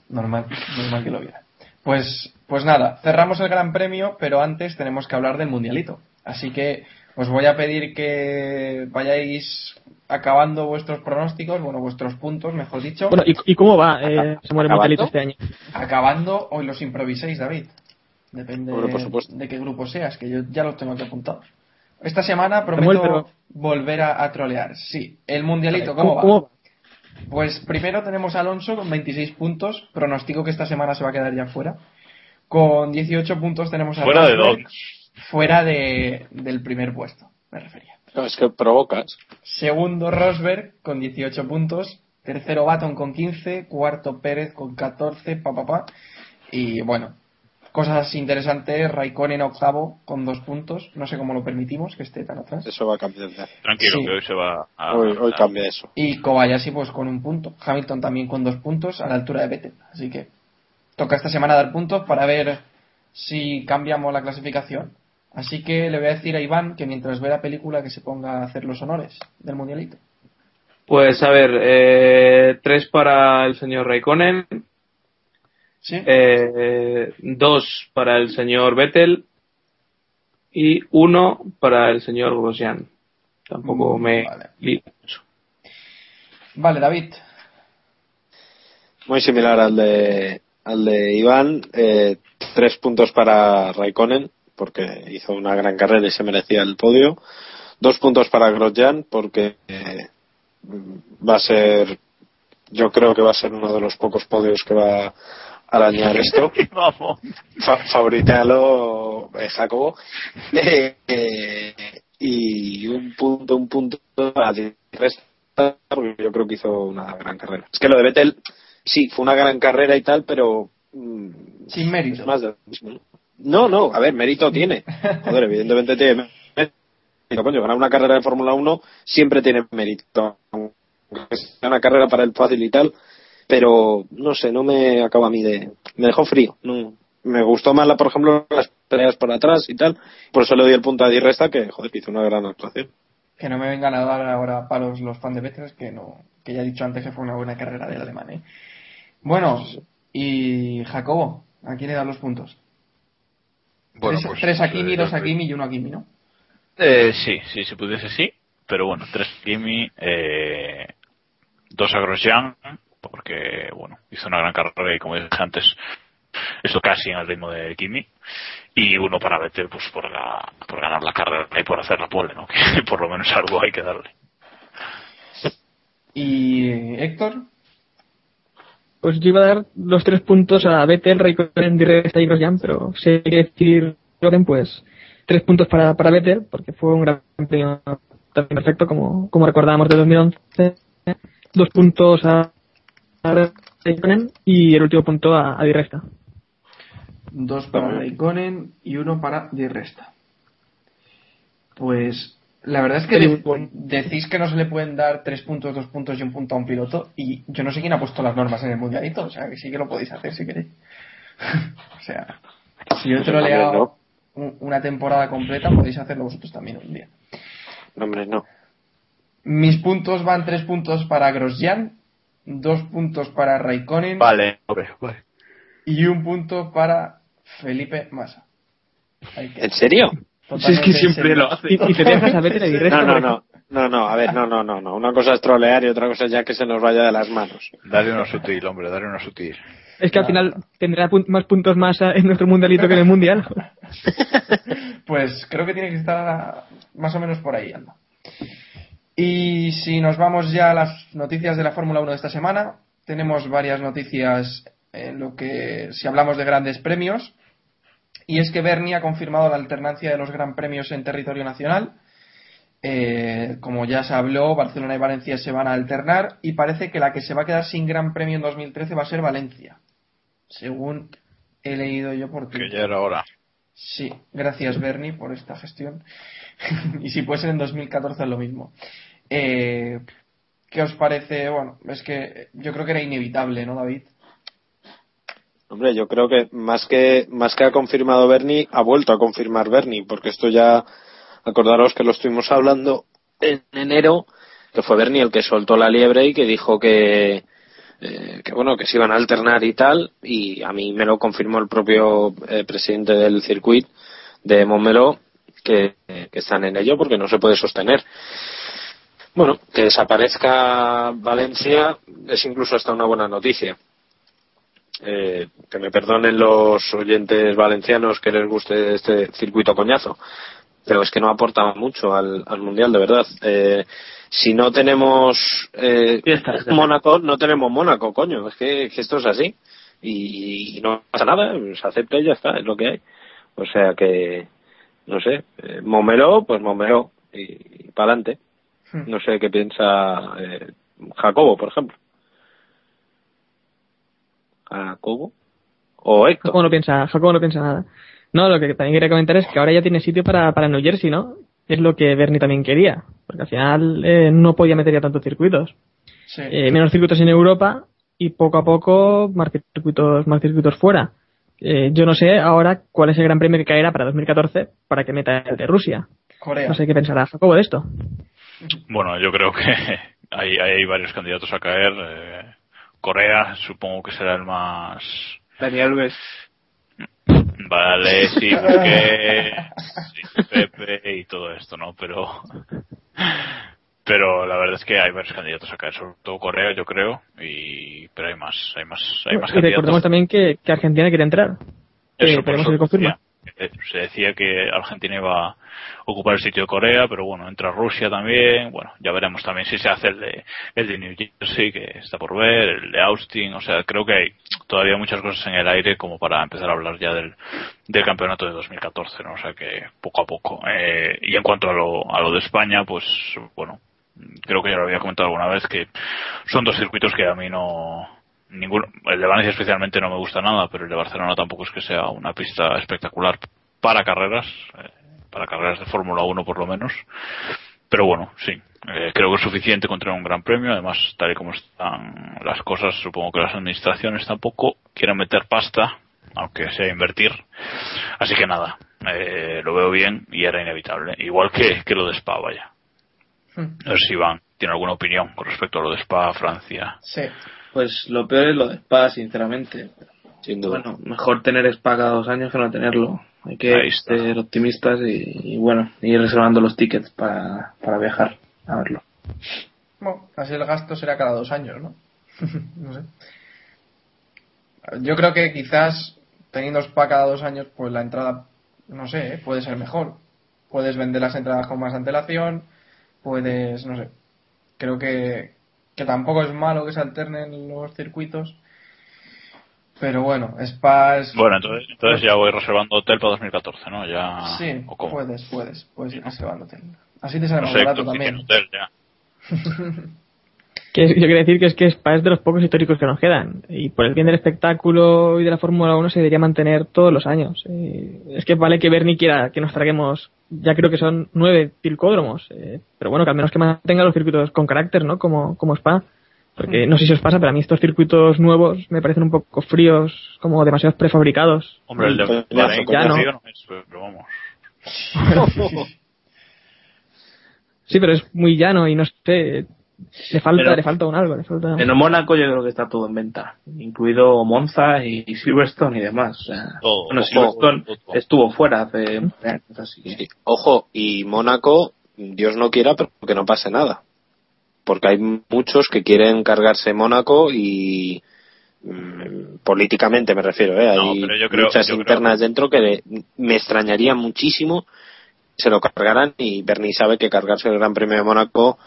Normal, normal que lo viera. Pues, pues nada, cerramos el Gran Premio, pero antes tenemos que hablar del Mundialito. Así que os voy a pedir que vayáis acabando vuestros pronósticos, bueno, vuestros puntos, mejor dicho. Bueno, ¿y, y cómo va eh. Mundialito este año? Acabando, hoy los improviséis, David. Depende Hombre, por supuesto. de qué grupo seas, que yo ya los tengo aquí apuntados. Esta semana Samuel, prometo pero- volver a, a trolear. Sí, el Mundialito, ¿cómo, va? ¿cómo va? Pues primero tenemos a Alonso con 26 puntos. Pronostico que esta semana se va a quedar ya fuera. Con 18 puntos tenemos a Fuera de Rosberg, dos. Fuera de, del primer puesto, me refería. no, es que provocas. Segundo Rosberg con 18 puntos. Tercero Baton con 15. Cuarto Pérez con 14. Pa, pa, pa. Y bueno, cosas interesantes. Raikkonen octavo con dos puntos. No sé cómo lo permitimos que esté tan atrás. Eso va a cambiar. Tranquilo, Sí. que hoy se va a. Hoy, hoy cambia eso. Y Kobayashi pues con un punto. Hamilton también con dos puntos a la altura de Vettel. Así que toca esta semana dar puntos para ver si cambiamos la clasificación. Así que le voy a decir a Iván que mientras ve la película que se ponga a hacer los honores del mundialito. Pues a ver, eh, tres para el señor Raikkonen, ¿Sí? eh, dos para el señor Vettel y uno para el señor Grosjean. Tampoco Mm, me vale. lío mucho. Vale, David. Muy similar al de, al de Iván. Eh, tres puntos para Raikkonen, porque hizo una gran carrera y se merecía el podio. Dos puntos para Grosjean, porque eh, va a ser, yo creo que va a ser uno de los pocos podios que va a arañar esto. [laughs] Vamos. Fa- favoritéalo, eh, Jacobo. [laughs] Eh, eh, y un punto, un punto a Resta, porque yo creo que hizo una gran carrera. Es que lo de Vettel, sí, fue una gran carrera y tal, pero. mm, Sin mérito. más de lo mismo, ¿no? No, no, a ver, mérito tiene. Joder, evidentemente tiene mérito. Coño, ganar una carrera de Fórmula 1 siempre tiene mérito. Aunque sea una carrera para el fácil y tal, pero no sé, no me acaba a mí de. Me dejó frío. No, me gustó más, la, por ejemplo, las peleas por atrás y tal. Por eso le doy el punto a Di Resta, que joder, que hizo una gran actuación. Que no me vengan a dar ahora palos los fans de Vettel, que no, que ya he dicho antes que fue una buena carrera del alemán, ¿eh? Bueno, y Jacobo, ¿a quién le dan los puntos? Bueno, tres, pues, tres a Kimi, eh, dos a Kimi y uno a Kimi, ¿no? Eh, sí, sí, si pudiese sí. Pero bueno, tres Kimi, eh, dos a Grosjean, porque bueno, hizo una gran carrera y como dije antes, esto casi en el ritmo de Kimi. Y uno para Vettel, pues por, la, por ganar la carrera y por hacer la pole, ¿no? [laughs] Que por lo menos algo hay que darle. Y Héctor, Pues yo iba a dar los tres puntos a Vettel, Raikkonen, Di Resta y Grosjean, pero si hay que decir pues tres puntos para, para Vettel, porque fue un gran premio también perfecto, como, como recordábamos de 2011. Dos puntos a, Raikkonen y el último punto a, a Di Resta. dos para Raikkonen y uno para Di Resta. Pues la verdad es que de- decís que no se le pueden dar tres puntos, dos puntos y un punto a un piloto y yo no sé quién ha puesto las normas en el mundialito, o sea que sí que lo podéis hacer si queréis. [laughs] o sea, si yo troleado no. un- una temporada completa, podéis hacerlo vosotros también un día. No, hombre, no. Mis puntos van tres puntos para Grosjean, dos puntos para Raikkonen Vale, vale. y un punto para Felipe Massa. Que- ¿En serio? Si es que siempre lo hace. Y, y te dejas a Vettel y No, no, no. No, no, a ver, no, no, no, no. Una cosa es trolear y otra cosa es ya que se nos vaya de las manos. Dale una sutil, hombre, dale una sutil. Es que al final tendrá pun- más puntos más en nuestro mundialito que en el mundial. [laughs] Pues creo que tiene que estar más o menos por ahí, anda. Y si nos vamos ya a las noticias de la Fórmula 1 de esta semana, tenemos varias noticias en lo que, si hablamos de grandes premios, y es que Bernie ha confirmado la alternancia de los gran premios en territorio nacional. Eh, como ya se habló, Barcelona y Valencia se van a alternar y parece que la que se va a quedar sin gran premio en 2013 va a ser Valencia, según he leído yo por Que Twitter. ya era hora. Sí, gracias Bernie por esta gestión. [laughs] y si puede ser en 2014 es lo mismo. Eh, ¿Qué os parece? Bueno, es que yo creo que era inevitable, ¿no, David? Hombre, yo creo que más que más que ha confirmado Bernie, ha vuelto a confirmar Bernie, porque esto ya, acordaros que lo estuvimos hablando en enero, que fue Bernie el que soltó la liebre y que dijo que, eh, que bueno, que se iban a alternar y tal, y a mí me lo confirmó el propio eh, presidente del circuito de Montmeló, que, que están en ello porque no se puede sostener. Bueno, que desaparezca Valencia es incluso hasta una buena noticia. Eh, que me perdonen los oyentes valencianos que les guste este circuito coñazo, pero es que no aporta mucho al, al mundial, de verdad. Eh, si no tenemos eh, Fiestas Mónaco, no tenemos Mónaco, coño, es que, que esto es así. Y, y no pasa nada, se acepta y ya está, es lo que hay. O sea que, no sé, eh, Momeló, pues Momeló, y, y para adelante. No sé qué piensa eh, Jacobo, por ejemplo. Jacobo o Héctor. Jacobo no piensa, Jacobo no piensa nada. No, lo que también quería comentar es que ahora ya tiene sitio para, para New Jersey, ¿no? Es lo que Bernie también quería, porque al final eh, no podía meter ya tantos circuitos. Sí. Eh, menos circuitos en Europa y poco a poco más circuitos, más circuitos fuera. Eh, yo no sé ahora cuál es el gran premio que caerá para 2014 para que meta el de Rusia. Corea. No sé qué pensará Jacobo de esto. Bueno, yo creo que hay, hay varios candidatos a caer. eh, Corea supongo que será el más... Daniel Alves. Vale, sí, [laughs] porque sí, Pepe y todo esto, ¿no? Pero pero la verdad es que hay varios candidatos a caer, sobre todo Corea, yo creo, y pero hay más, hay más, hay más y recordemos también que, que Argentina quiere entrar. Eh, Eso, por veremos eso si se confirma. Eh, Se decía que Argentina iba a ocupar el sitio de Corea, pero bueno, entra Rusia también. Bueno, ya veremos también si se hace el de, el de New Jersey, que está por ver, el de Austin. O sea, creo que hay todavía muchas cosas en el aire como para empezar a hablar ya del, del campeonato de 2014, ¿no? O sea que poco a poco. Eh, y en cuanto a lo, a lo de España, pues bueno, creo que ya lo había comentado alguna vez que son dos circuitos que a mí no ninguno el de Valencia especialmente no me gusta nada pero el de Barcelona tampoco es que sea una pista espectacular para carreras eh, para carreras de Fórmula 1 por lo menos. Pero bueno sí eh, creo que es suficiente contra un gran premio. Además tal y como están las cosas supongo que las administraciones tampoco quieren meter pasta aunque sea invertir. Así que nada eh, lo veo bien y era inevitable. Igual que, que lo de Spa vaya. No sé si Iván tiene alguna opinión con respecto a lo de Spa, Francia. Sí. Pues lo peor es lo de Spa, sinceramente. Sin duda. Bueno, mejor tener Spa cada dos años que no tenerlo. Hay que ser optimistas y, y bueno, ir reservando los tickets para, para viajar a verlo. Bueno, así el gasto será cada dos años, ¿no? [laughs] no sé. Yo creo que quizás teniendo Spa cada dos años, pues la entrada, no sé, ¿eh? puede ser mejor. Puedes vender las entradas con más antelación, puedes, no sé. Creo que, que tampoco es malo que se alternen los circuitos. Pero bueno, Spa es. Bueno, entonces, entonces ya voy reservando hotel para 2014, ¿no? Ya. Sí, ¿o cómo? puedes, puedes, puedes ir reservándote. Así te sale No sé, también. hotel ya. [laughs] Que yo quería decir que es que Spa es de los pocos históricos que nos quedan. Y por el bien del espectáculo y de la Fórmula 1 se debería mantener todos los años. Eh, es que vale que Bernie quiera que nos traguemos, ya creo que son nueve circódromos. eh, pero bueno, que al menos que mantenga los circuitos con carácter, ¿no? Como, como Spa. Porque no sé si os pasa, pero a mí estos circuitos nuevos me parecen un poco fríos, como demasiado prefabricados. Hombre, el de Bahrein, ya como no. no es, pero vamos. [laughs] Sí, pero es muy llano y no sé. Le falta, Pero- le falta un algo, le falta... En Mónaco yo creo que está todo en venta, incluido Monza y, y Silverstone y demás. O sea, Todo, bueno, ojo, Silverstone estuvo fuera hace años, así que Sí. Ojo, y Mónaco, Dios no quiera, pero que no pase nada. Porque hay muchos que quieren cargarse Mónaco y mm, políticamente me refiero, ¿eh? No, hay creo- muchas creo- internas dentro que le- me extrañaría muchísimo que se lo cargaran y Bernie sabe que cargarse el Gran Premio de Mónaco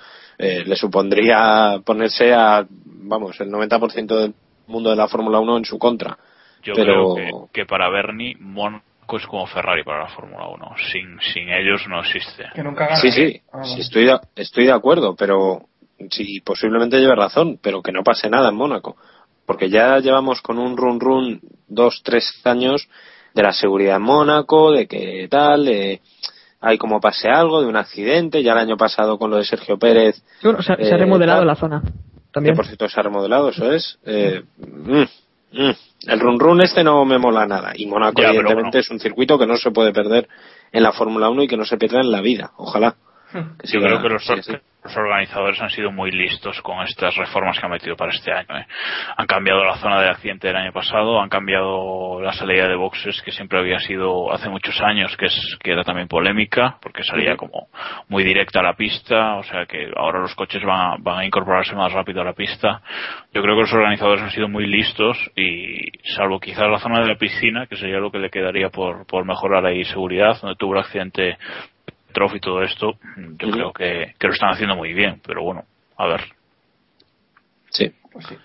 eh, le supondría ponerse a, vamos, el 90% del mundo de la Fórmula 1 en su contra. Yo Pero- creo que, que para Bernie, Mónaco es como Ferrari para la Fórmula 1. Sin, sin ellos no existe. Que nunca gana. Sí, sí, Ah, sí, estoy, de, estoy de acuerdo, pero sí, posiblemente lleve razón, pero que no pase nada en Mónaco. Porque ya llevamos con un run run dos, tres años de la seguridad en Mónaco, de que tal, de, hay como pase algo, de un accidente, ya el año pasado con lo de Sergio Pérez, bueno, se, ha- se ha eh, remodelado tal. la zona. que También. por cierto se ha remodelado, eso es. Eh, mm, mm. El run run este no me mola nada. Y Ya, pero evidentemente, bueno. es un circuito que no se puede perder en la Fórmula 1 y que no se pierda en la vida. Ojalá. Yo creo que los, organizadores han sido muy listos con estas reformas que han metido para este año. ¿eh? Han cambiado la zona de accidente del año pasado, han cambiado la salida de boxes que siempre había sido hace muchos años, que es que era también polémica, porque salía como muy directa a la pista, o sea que ahora los coches van a, van a incorporarse más rápido a la pista. Yo creo que los organizadores han sido muy listos y salvo quizás la zona de la piscina, que sería lo que le quedaría por, por mejorar ahí seguridad, donde tuvo el accidente Trof y todo esto, yo creo que, que lo están haciendo muy bien, pero bueno, a ver. Sí, Pues sí.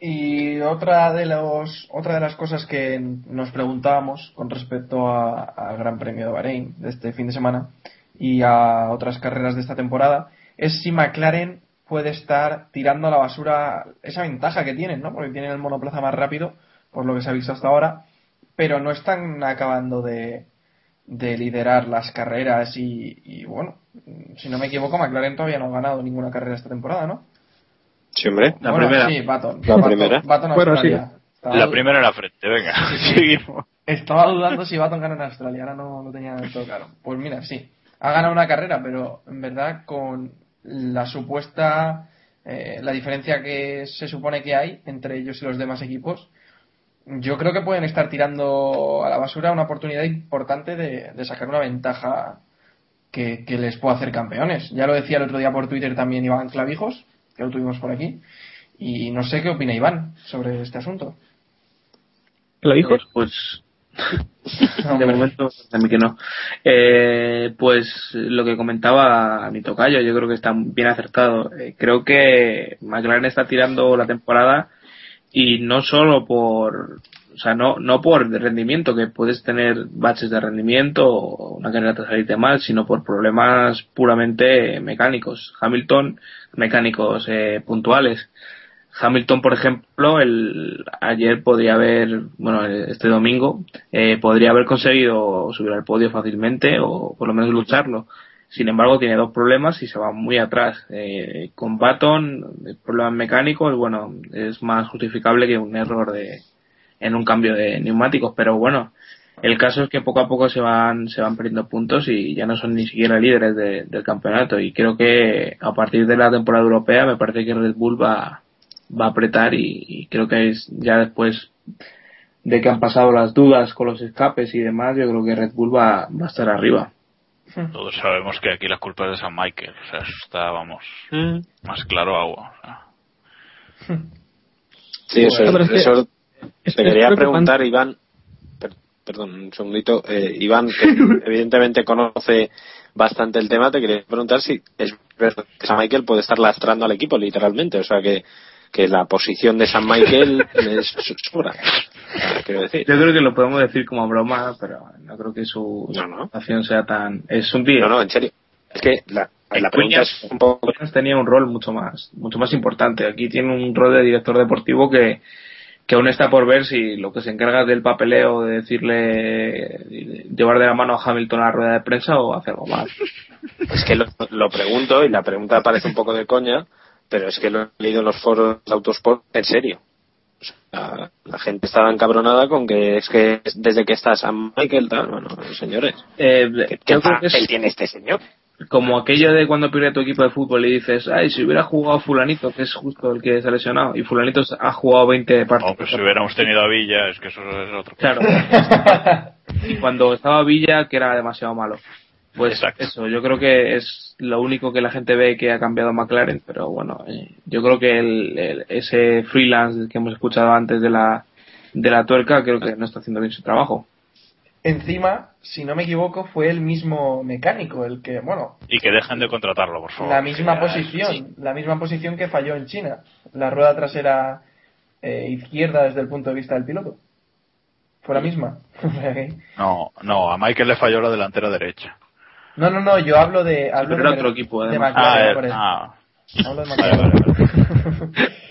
Y otra de los otra de las cosas que nos preguntábamos con respecto a- al Gran Premio de Bahrein de este fin de semana y a otras carreras de esta temporada es si McLaren puede estar tirando a la basura esa ventaja que tienen, ¿no? Porque tienen el monoplaza más rápido, por lo que se ha visto hasta ahora, pero no están acabando de, de liderar las carreras y, y, bueno, si no me equivoco, McLaren todavía no ha ganado ninguna carrera esta temporada, ¿no? Sí, hombre. La Bueno, primera. Sí, Baton. La Baton- primera. Baton Bueno. Estaba La primera en la frente, venga, seguimos. Estaba dudando si Baton gana en Australia, ahora no lo tenía todo claro. Pues mira, sí. Ha ganado una carrera, pero en verdad con la supuesta, eh, la diferencia que se supone que hay entre ellos y los demás equipos, yo creo que pueden estar tirando a la basura una oportunidad importante de, de sacar una ventaja que, que les pueda hacer campeones. Ya lo decía el otro día por Twitter también Iván Clavijos, que lo tuvimos por aquí. Y no sé qué opina Iván sobre este asunto. ¿Lo dijo? Eh, pues [laughs] de momento a mí que no Eh, pues lo que comentaba mi tocayo yo creo que está bien acertado Eh, creo que McLaren está tirando la temporada y no solo por o sea no no por rendimiento que puedes tener baches de rendimiento o una carrera te salirte mal sino por problemas puramente mecánicos Hamilton mecánicos eh, puntuales Hamilton, por ejemplo, el, ayer podría haber, bueno, este domingo, eh, podría haber conseguido subir al podio fácilmente o por lo menos lucharlo. Sin embargo, tiene dos problemas y se va muy atrás. Eh, con Baton, problemas mecánicos, bueno, es más justificable que un error de, en un cambio de neumáticos, pero bueno, el caso es que poco a poco se van, se van perdiendo puntos y ya no son ni siquiera líderes de- del campeonato. Y creo que a partir de la temporada europea me parece que Red Bull va, va a apretar y, y creo que es ya después de que han pasado las dudas con los escapes y demás, yo creo que Red Bull va, va a estar arriba. Todos sabemos que aquí la culpa es de San Michael, o sea, eso está, vamos, más claro agua. o sea. Sí, eso, Bueno, es eso es- te es quería preguntar, Iván. per- perdón, un segundito. Eh, Iván, que [laughs] evidentemente conoce bastante el tema, te quería preguntar si es verdad que San Michael puede estar lastrando al equipo, literalmente. O sea, que, que la posición de San Michael [laughs] es. Ah, Quiero decir. Yo creo que lo podemos decir como broma, pero no creo que su No, no. acción sea tan... Es un tío. No, no, en serio. Es que la, la pregunta Williams- es un poco. Tenía un rol mucho más mucho más importante. Aquí tiene un rol de director deportivo que, que aún está por ver si lo que se encarga del papeleo de decirle de llevar de la mano a Hamilton a la rueda de prensa o hace algo más. Es que lo, lo pregunto y la pregunta parece un poco de coña, pero es que lo he leído en los foros de Autosport en serio. O sea, la gente estaba encabronada con que es que desde que está San Michael, tal, bueno, señores, Eh, ¿qué, qué yo creo que es- papel tiene este señor? como aquello de cuando pierde tu equipo de fútbol y dices, ay, si hubiera jugado fulanito, que es justo el que se ha lesionado, y fulanito ha jugado 20 partidos. Aunque si hubiéramos tenido a Villa, es que eso es otro. Claro. y [laughs] cuando estaba Villa, que era demasiado malo. Pues Exacto. eso, yo creo que es lo único que la gente ve que ha cambiado McLaren, pero bueno, eh, yo creo que el, el- ese freelance que hemos escuchado antes de la, de la tuerca, creo que no está haciendo bien su trabajo. Encima, si no me equivoco, fue el mismo mecánico el que, bueno, Y que dejen de contratarlo, por favor. la misma Ya, posición, sí. la misma posición que falló en China. La rueda trasera eh, izquierda desde el punto de vista del piloto. Fue la misma. [laughs] No, no, a Michael le falló la delantera derecha. No, no, no, yo hablo de. Hablo pero era de, otro equipo, de. McLaren, Ah, por eh, eso. ah, Hablo de [laughs] vale, McLaren. vale, [laughs]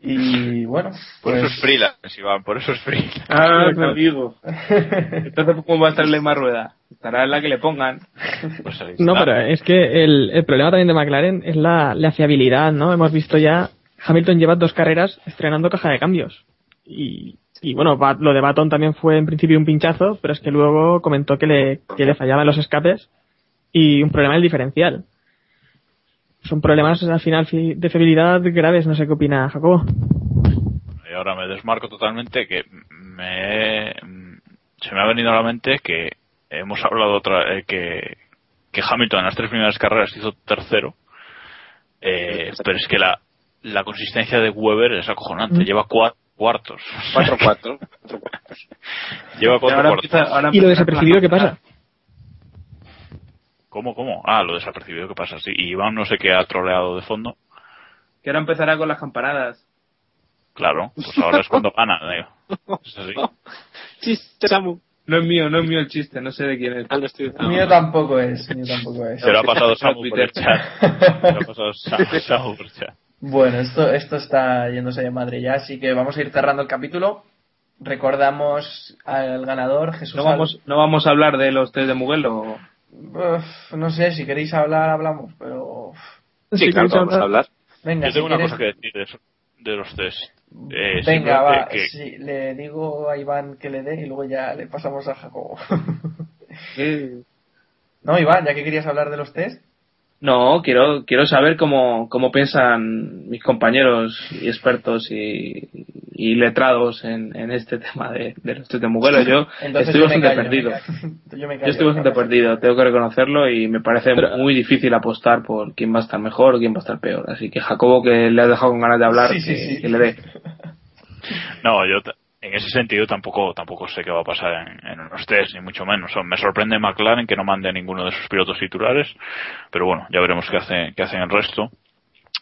Y bueno, Por pues. eso es freelance, Iván, por eso es freelance. Ah, [laughs] amigo. Entonces, ¿cómo va a estar en la rueda? Estará en la que le pongan. Pues ahí No, pero es que el, el problema también de McLaren es la, la fiabilidad, ¿no? Hemos visto ya, Hamilton lleva dos carreras estrenando caja de cambios. Y, y bueno, lo de Baton también fue en principio un pinchazo, pero es que luego comentó que le, que le fallaban los escapes y un problema en el diferencial. Son problemas al final fi- de fiabilidad graves, no sé qué opina Jacobo. Y ahora me desmarco totalmente que me se me ha venido a la mente que hemos hablado otra eh, que que Hamilton en las tres primeras carreras hizo tercero eh, pero es que la la consistencia de Weber es acojonante Mm. lleva cuatro cuartos 4-4. [laughs] lleva Y cuatro ahora cuartos empieza- ahora ¿Y lo desapercibido qué pasa? Cómo cómo ah lo desapercibido qué pasa sí y Iván no sé qué ha troleado de fondo Que ahora empezará con las campanadas. claro pues ahora es cuando gana digo. [laughs] es así Chiste, Samu. No es mío, no es mío el chiste, no sé de quién es. Ah, Mío tampoco es, mío tampoco es. se lo ha pasado Samu por el chat se lo ha pasado Samu, [laughs] Samu por el chat Bueno, esto, esto está yéndose de madre ya, así que vamos a ir cerrando el capítulo. Recordamos al ganador, Jesús. No vamos, no vamos a hablar de los test de Mugello. Uf, no sé, si queréis hablar, hablamos, pero. Sí, Sí, claro, vamos a hablar. Venga, Yo tengo si una quieres- cosa que decir de, eso- de los test. Eh, Venga, va, que- sí, le digo a Iván que le dé y luego ya le pasamos a Jacobo. [laughs] no, Iván, ya que querías hablar de los test. No, quiero, quiero saber cómo, cómo piensan mis compañeros y expertos y, y letrados en, en este [laughs] tema de, de los Mugello. Yo [laughs] Entonces estoy yo bastante callo, perdido. [laughs] Yo, estoy bastante perdido, tengo que reconocerlo y me parece Pero- muy difícil apostar por quién va a estar mejor o quién va a estar peor. Así que Jacobo, que le has dejado con ganas de hablar, Sí, que, sí. que le dé. No, yo en ese sentido tampoco tampoco sé qué va a pasar en, en ni mucho menos. O- Me sorprende McLaren que no mande a ninguno de sus pilotos titulares, pero bueno, ya veremos qué, hace, qué hacen el resto.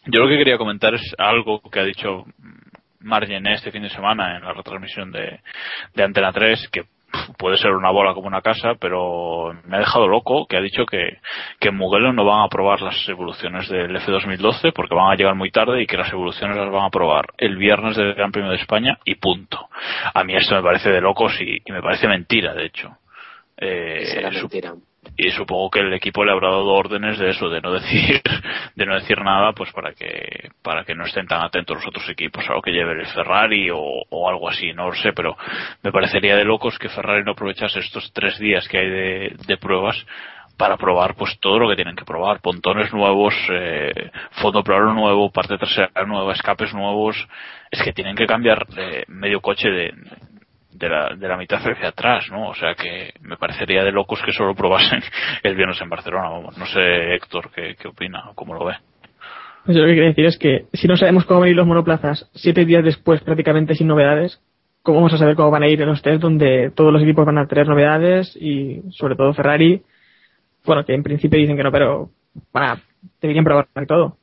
Yo lo que quería comentar es algo que ha dicho Margen este fin de semana en la retransmisión de, de Antena 3, que puede ser una bola como una casa, pero me ha dejado loco, que ha dicho que, que en Mugello no van a probar las evoluciones del F2012 porque van a llegar muy tarde y que las evoluciones las van a probar el viernes del Gran Premio de España y punto. A mí esto me parece de locos y, y me parece mentira, de hecho. Eh, Será mentira. Y supongo que el equipo le habrá dado órdenes de eso de no decir [laughs] de no decir nada pues para que para que no estén tan atentos los otros equipos a lo que lleve el Ferrari o, o algo así no lo sé pero me parecería de locos que Ferrari no aprovechase estos tres días que hay de, de pruebas para probar pues todo lo que tienen que probar. Pontones nuevos eh, fondo plano nuevo parte trasera nueva escapes nuevos. Es que tienen que cambiar eh, medio coche de de la, de la mitad hacia atrás, ¿no? O sea que me parecería de locos que solo probasen [laughs] el viernes en Barcelona, vamos. No sé, Héctor, qué, qué opina o cómo lo ve. Pues yo lo que quiero decir es que si no sabemos cómo van a ir los monoplazas siete días después prácticamente sin novedades, ¿cómo vamos a saber cómo van a ir en los test donde todos los equipos van a tener novedades y sobre todo Ferrari, bueno, que en principio dicen que no, pero van a, deberían probar todo.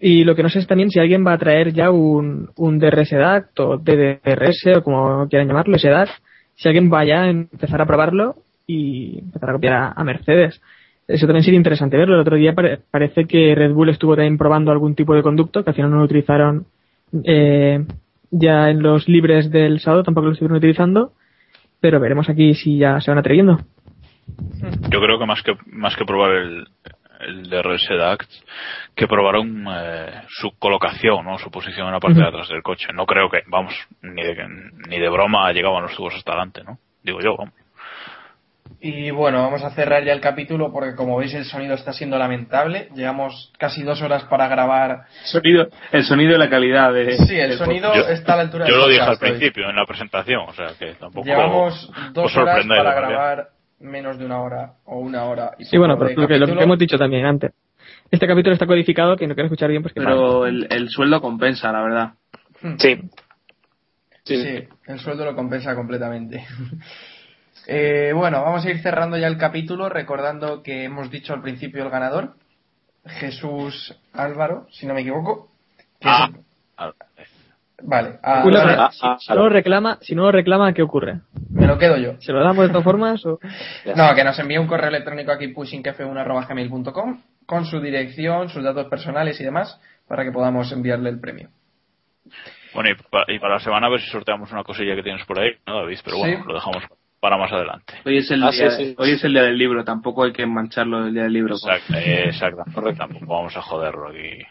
Y lo que no sé es también si alguien va a traer ya un, un DRS DACT o DDRS o como quieran llamarlo, ese DACT, si alguien vaya a empezar a probarlo y empezar a copiar a, Mercedes. Eso también sería interesante verlo. El otro día pare- parece que Red Bull estuvo también probando algún tipo de conducto que al final no lo utilizaron eh, ya en los libres del sábado, tampoco lo estuvieron utilizando, pero veremos aquí si ya se van atreviendo. Yo creo que más que más que probar el, el DRS DACT, que probaron eh, su colocación, ¿no? Su posición en la parte de atrás del coche. No creo que, vamos, ni de, ni de broma llegaban los tubos hasta adelante, ¿no? Digo yo, vamos. Y bueno, vamos a cerrar ya el capítulo porque como veis el sonido está siendo lamentable. Llevamos casi dos horas para grabar. Sonido, el sonido y la calidad de. Sí, el sonido Yo- está a la altura Yo lo dije al hoy. principio, en la presentación, o sea que tampoco. Llevamos os dos horas para grabar menos de una hora o una hora. Y Sí, bueno, pero lo que, lo que hemos dicho también antes. Este capítulo está codificado, quien no quiera escuchar bien, pues que Pero el, el sueldo compensa, la verdad. Sí. Sí, el sueldo lo compensa completamente. [laughs] Eh, bueno, vamos a ir cerrando ya el capítulo recordando que hemos dicho al principio el ganador, Jesús Álvaro, si no me equivoco. que es Ah, el- ah, Vale, lo- vale, ah, si, ah, si no lo reclama, si no lo reclama, ¿qué ocurre? me lo quedo yo. ¿Se lo damos de todas formas o...? No, que nos envíe un correo electrónico aquí pushingf1.gmail.com con su dirección, sus datos personales y demás para que podamos enviarle el premio. Bueno, y, pa- y para la semana a ver si sorteamos una cosilla que tienes por ahí, ¿no, David? Pero bueno, Sí. lo dejamos para más adelante. Hoy es el Ah, día, sí, sí. hoy es el día del libro, tampoco hay que mancharlo del día del libro. Exacto, eh, exacto. Tampoco vamos a joderlo aquí.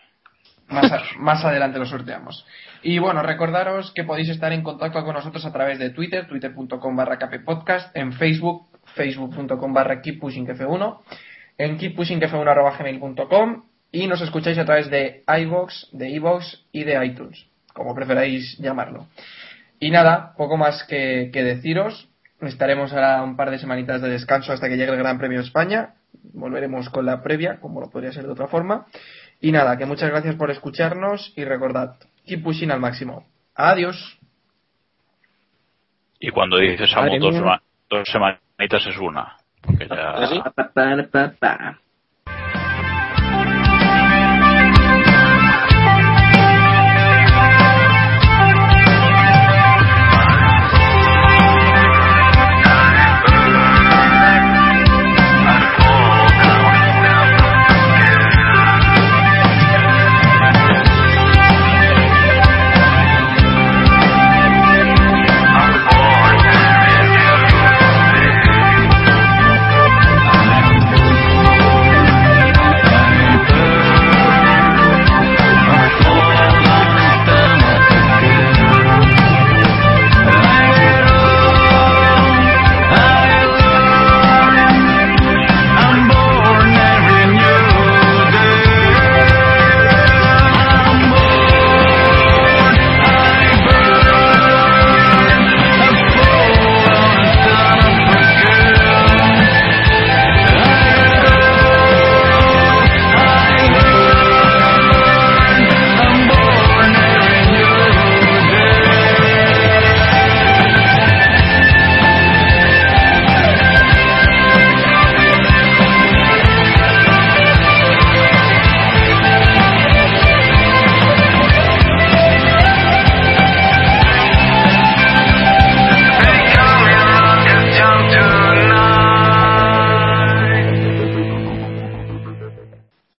Más, a- más adelante lo sorteamos. Y bueno, recordaros que podéis estar en contacto con nosotros a través de Twitter, twitter.com barra podcast, en Facebook, facebook.com barra keeppushingf1, en keeppushingf1.gmail.com y nos escucháis a través de iVoox, de iVoox y de iTunes, como preferáis llamarlo. Y nada, poco más que, que deciros. Estaremos ahora un par de semanitas de descanso hasta que llegue el Gran Premio de España. Volveremos con la previa, como lo podría ser de otra forma. Y nada, que muchas gracias por escucharnos y recordad, keep pushing al máximo. Adiós. Y cuando dices amo Madre dos, dos semanitas es una. Porque ya. ¿Ah, sí?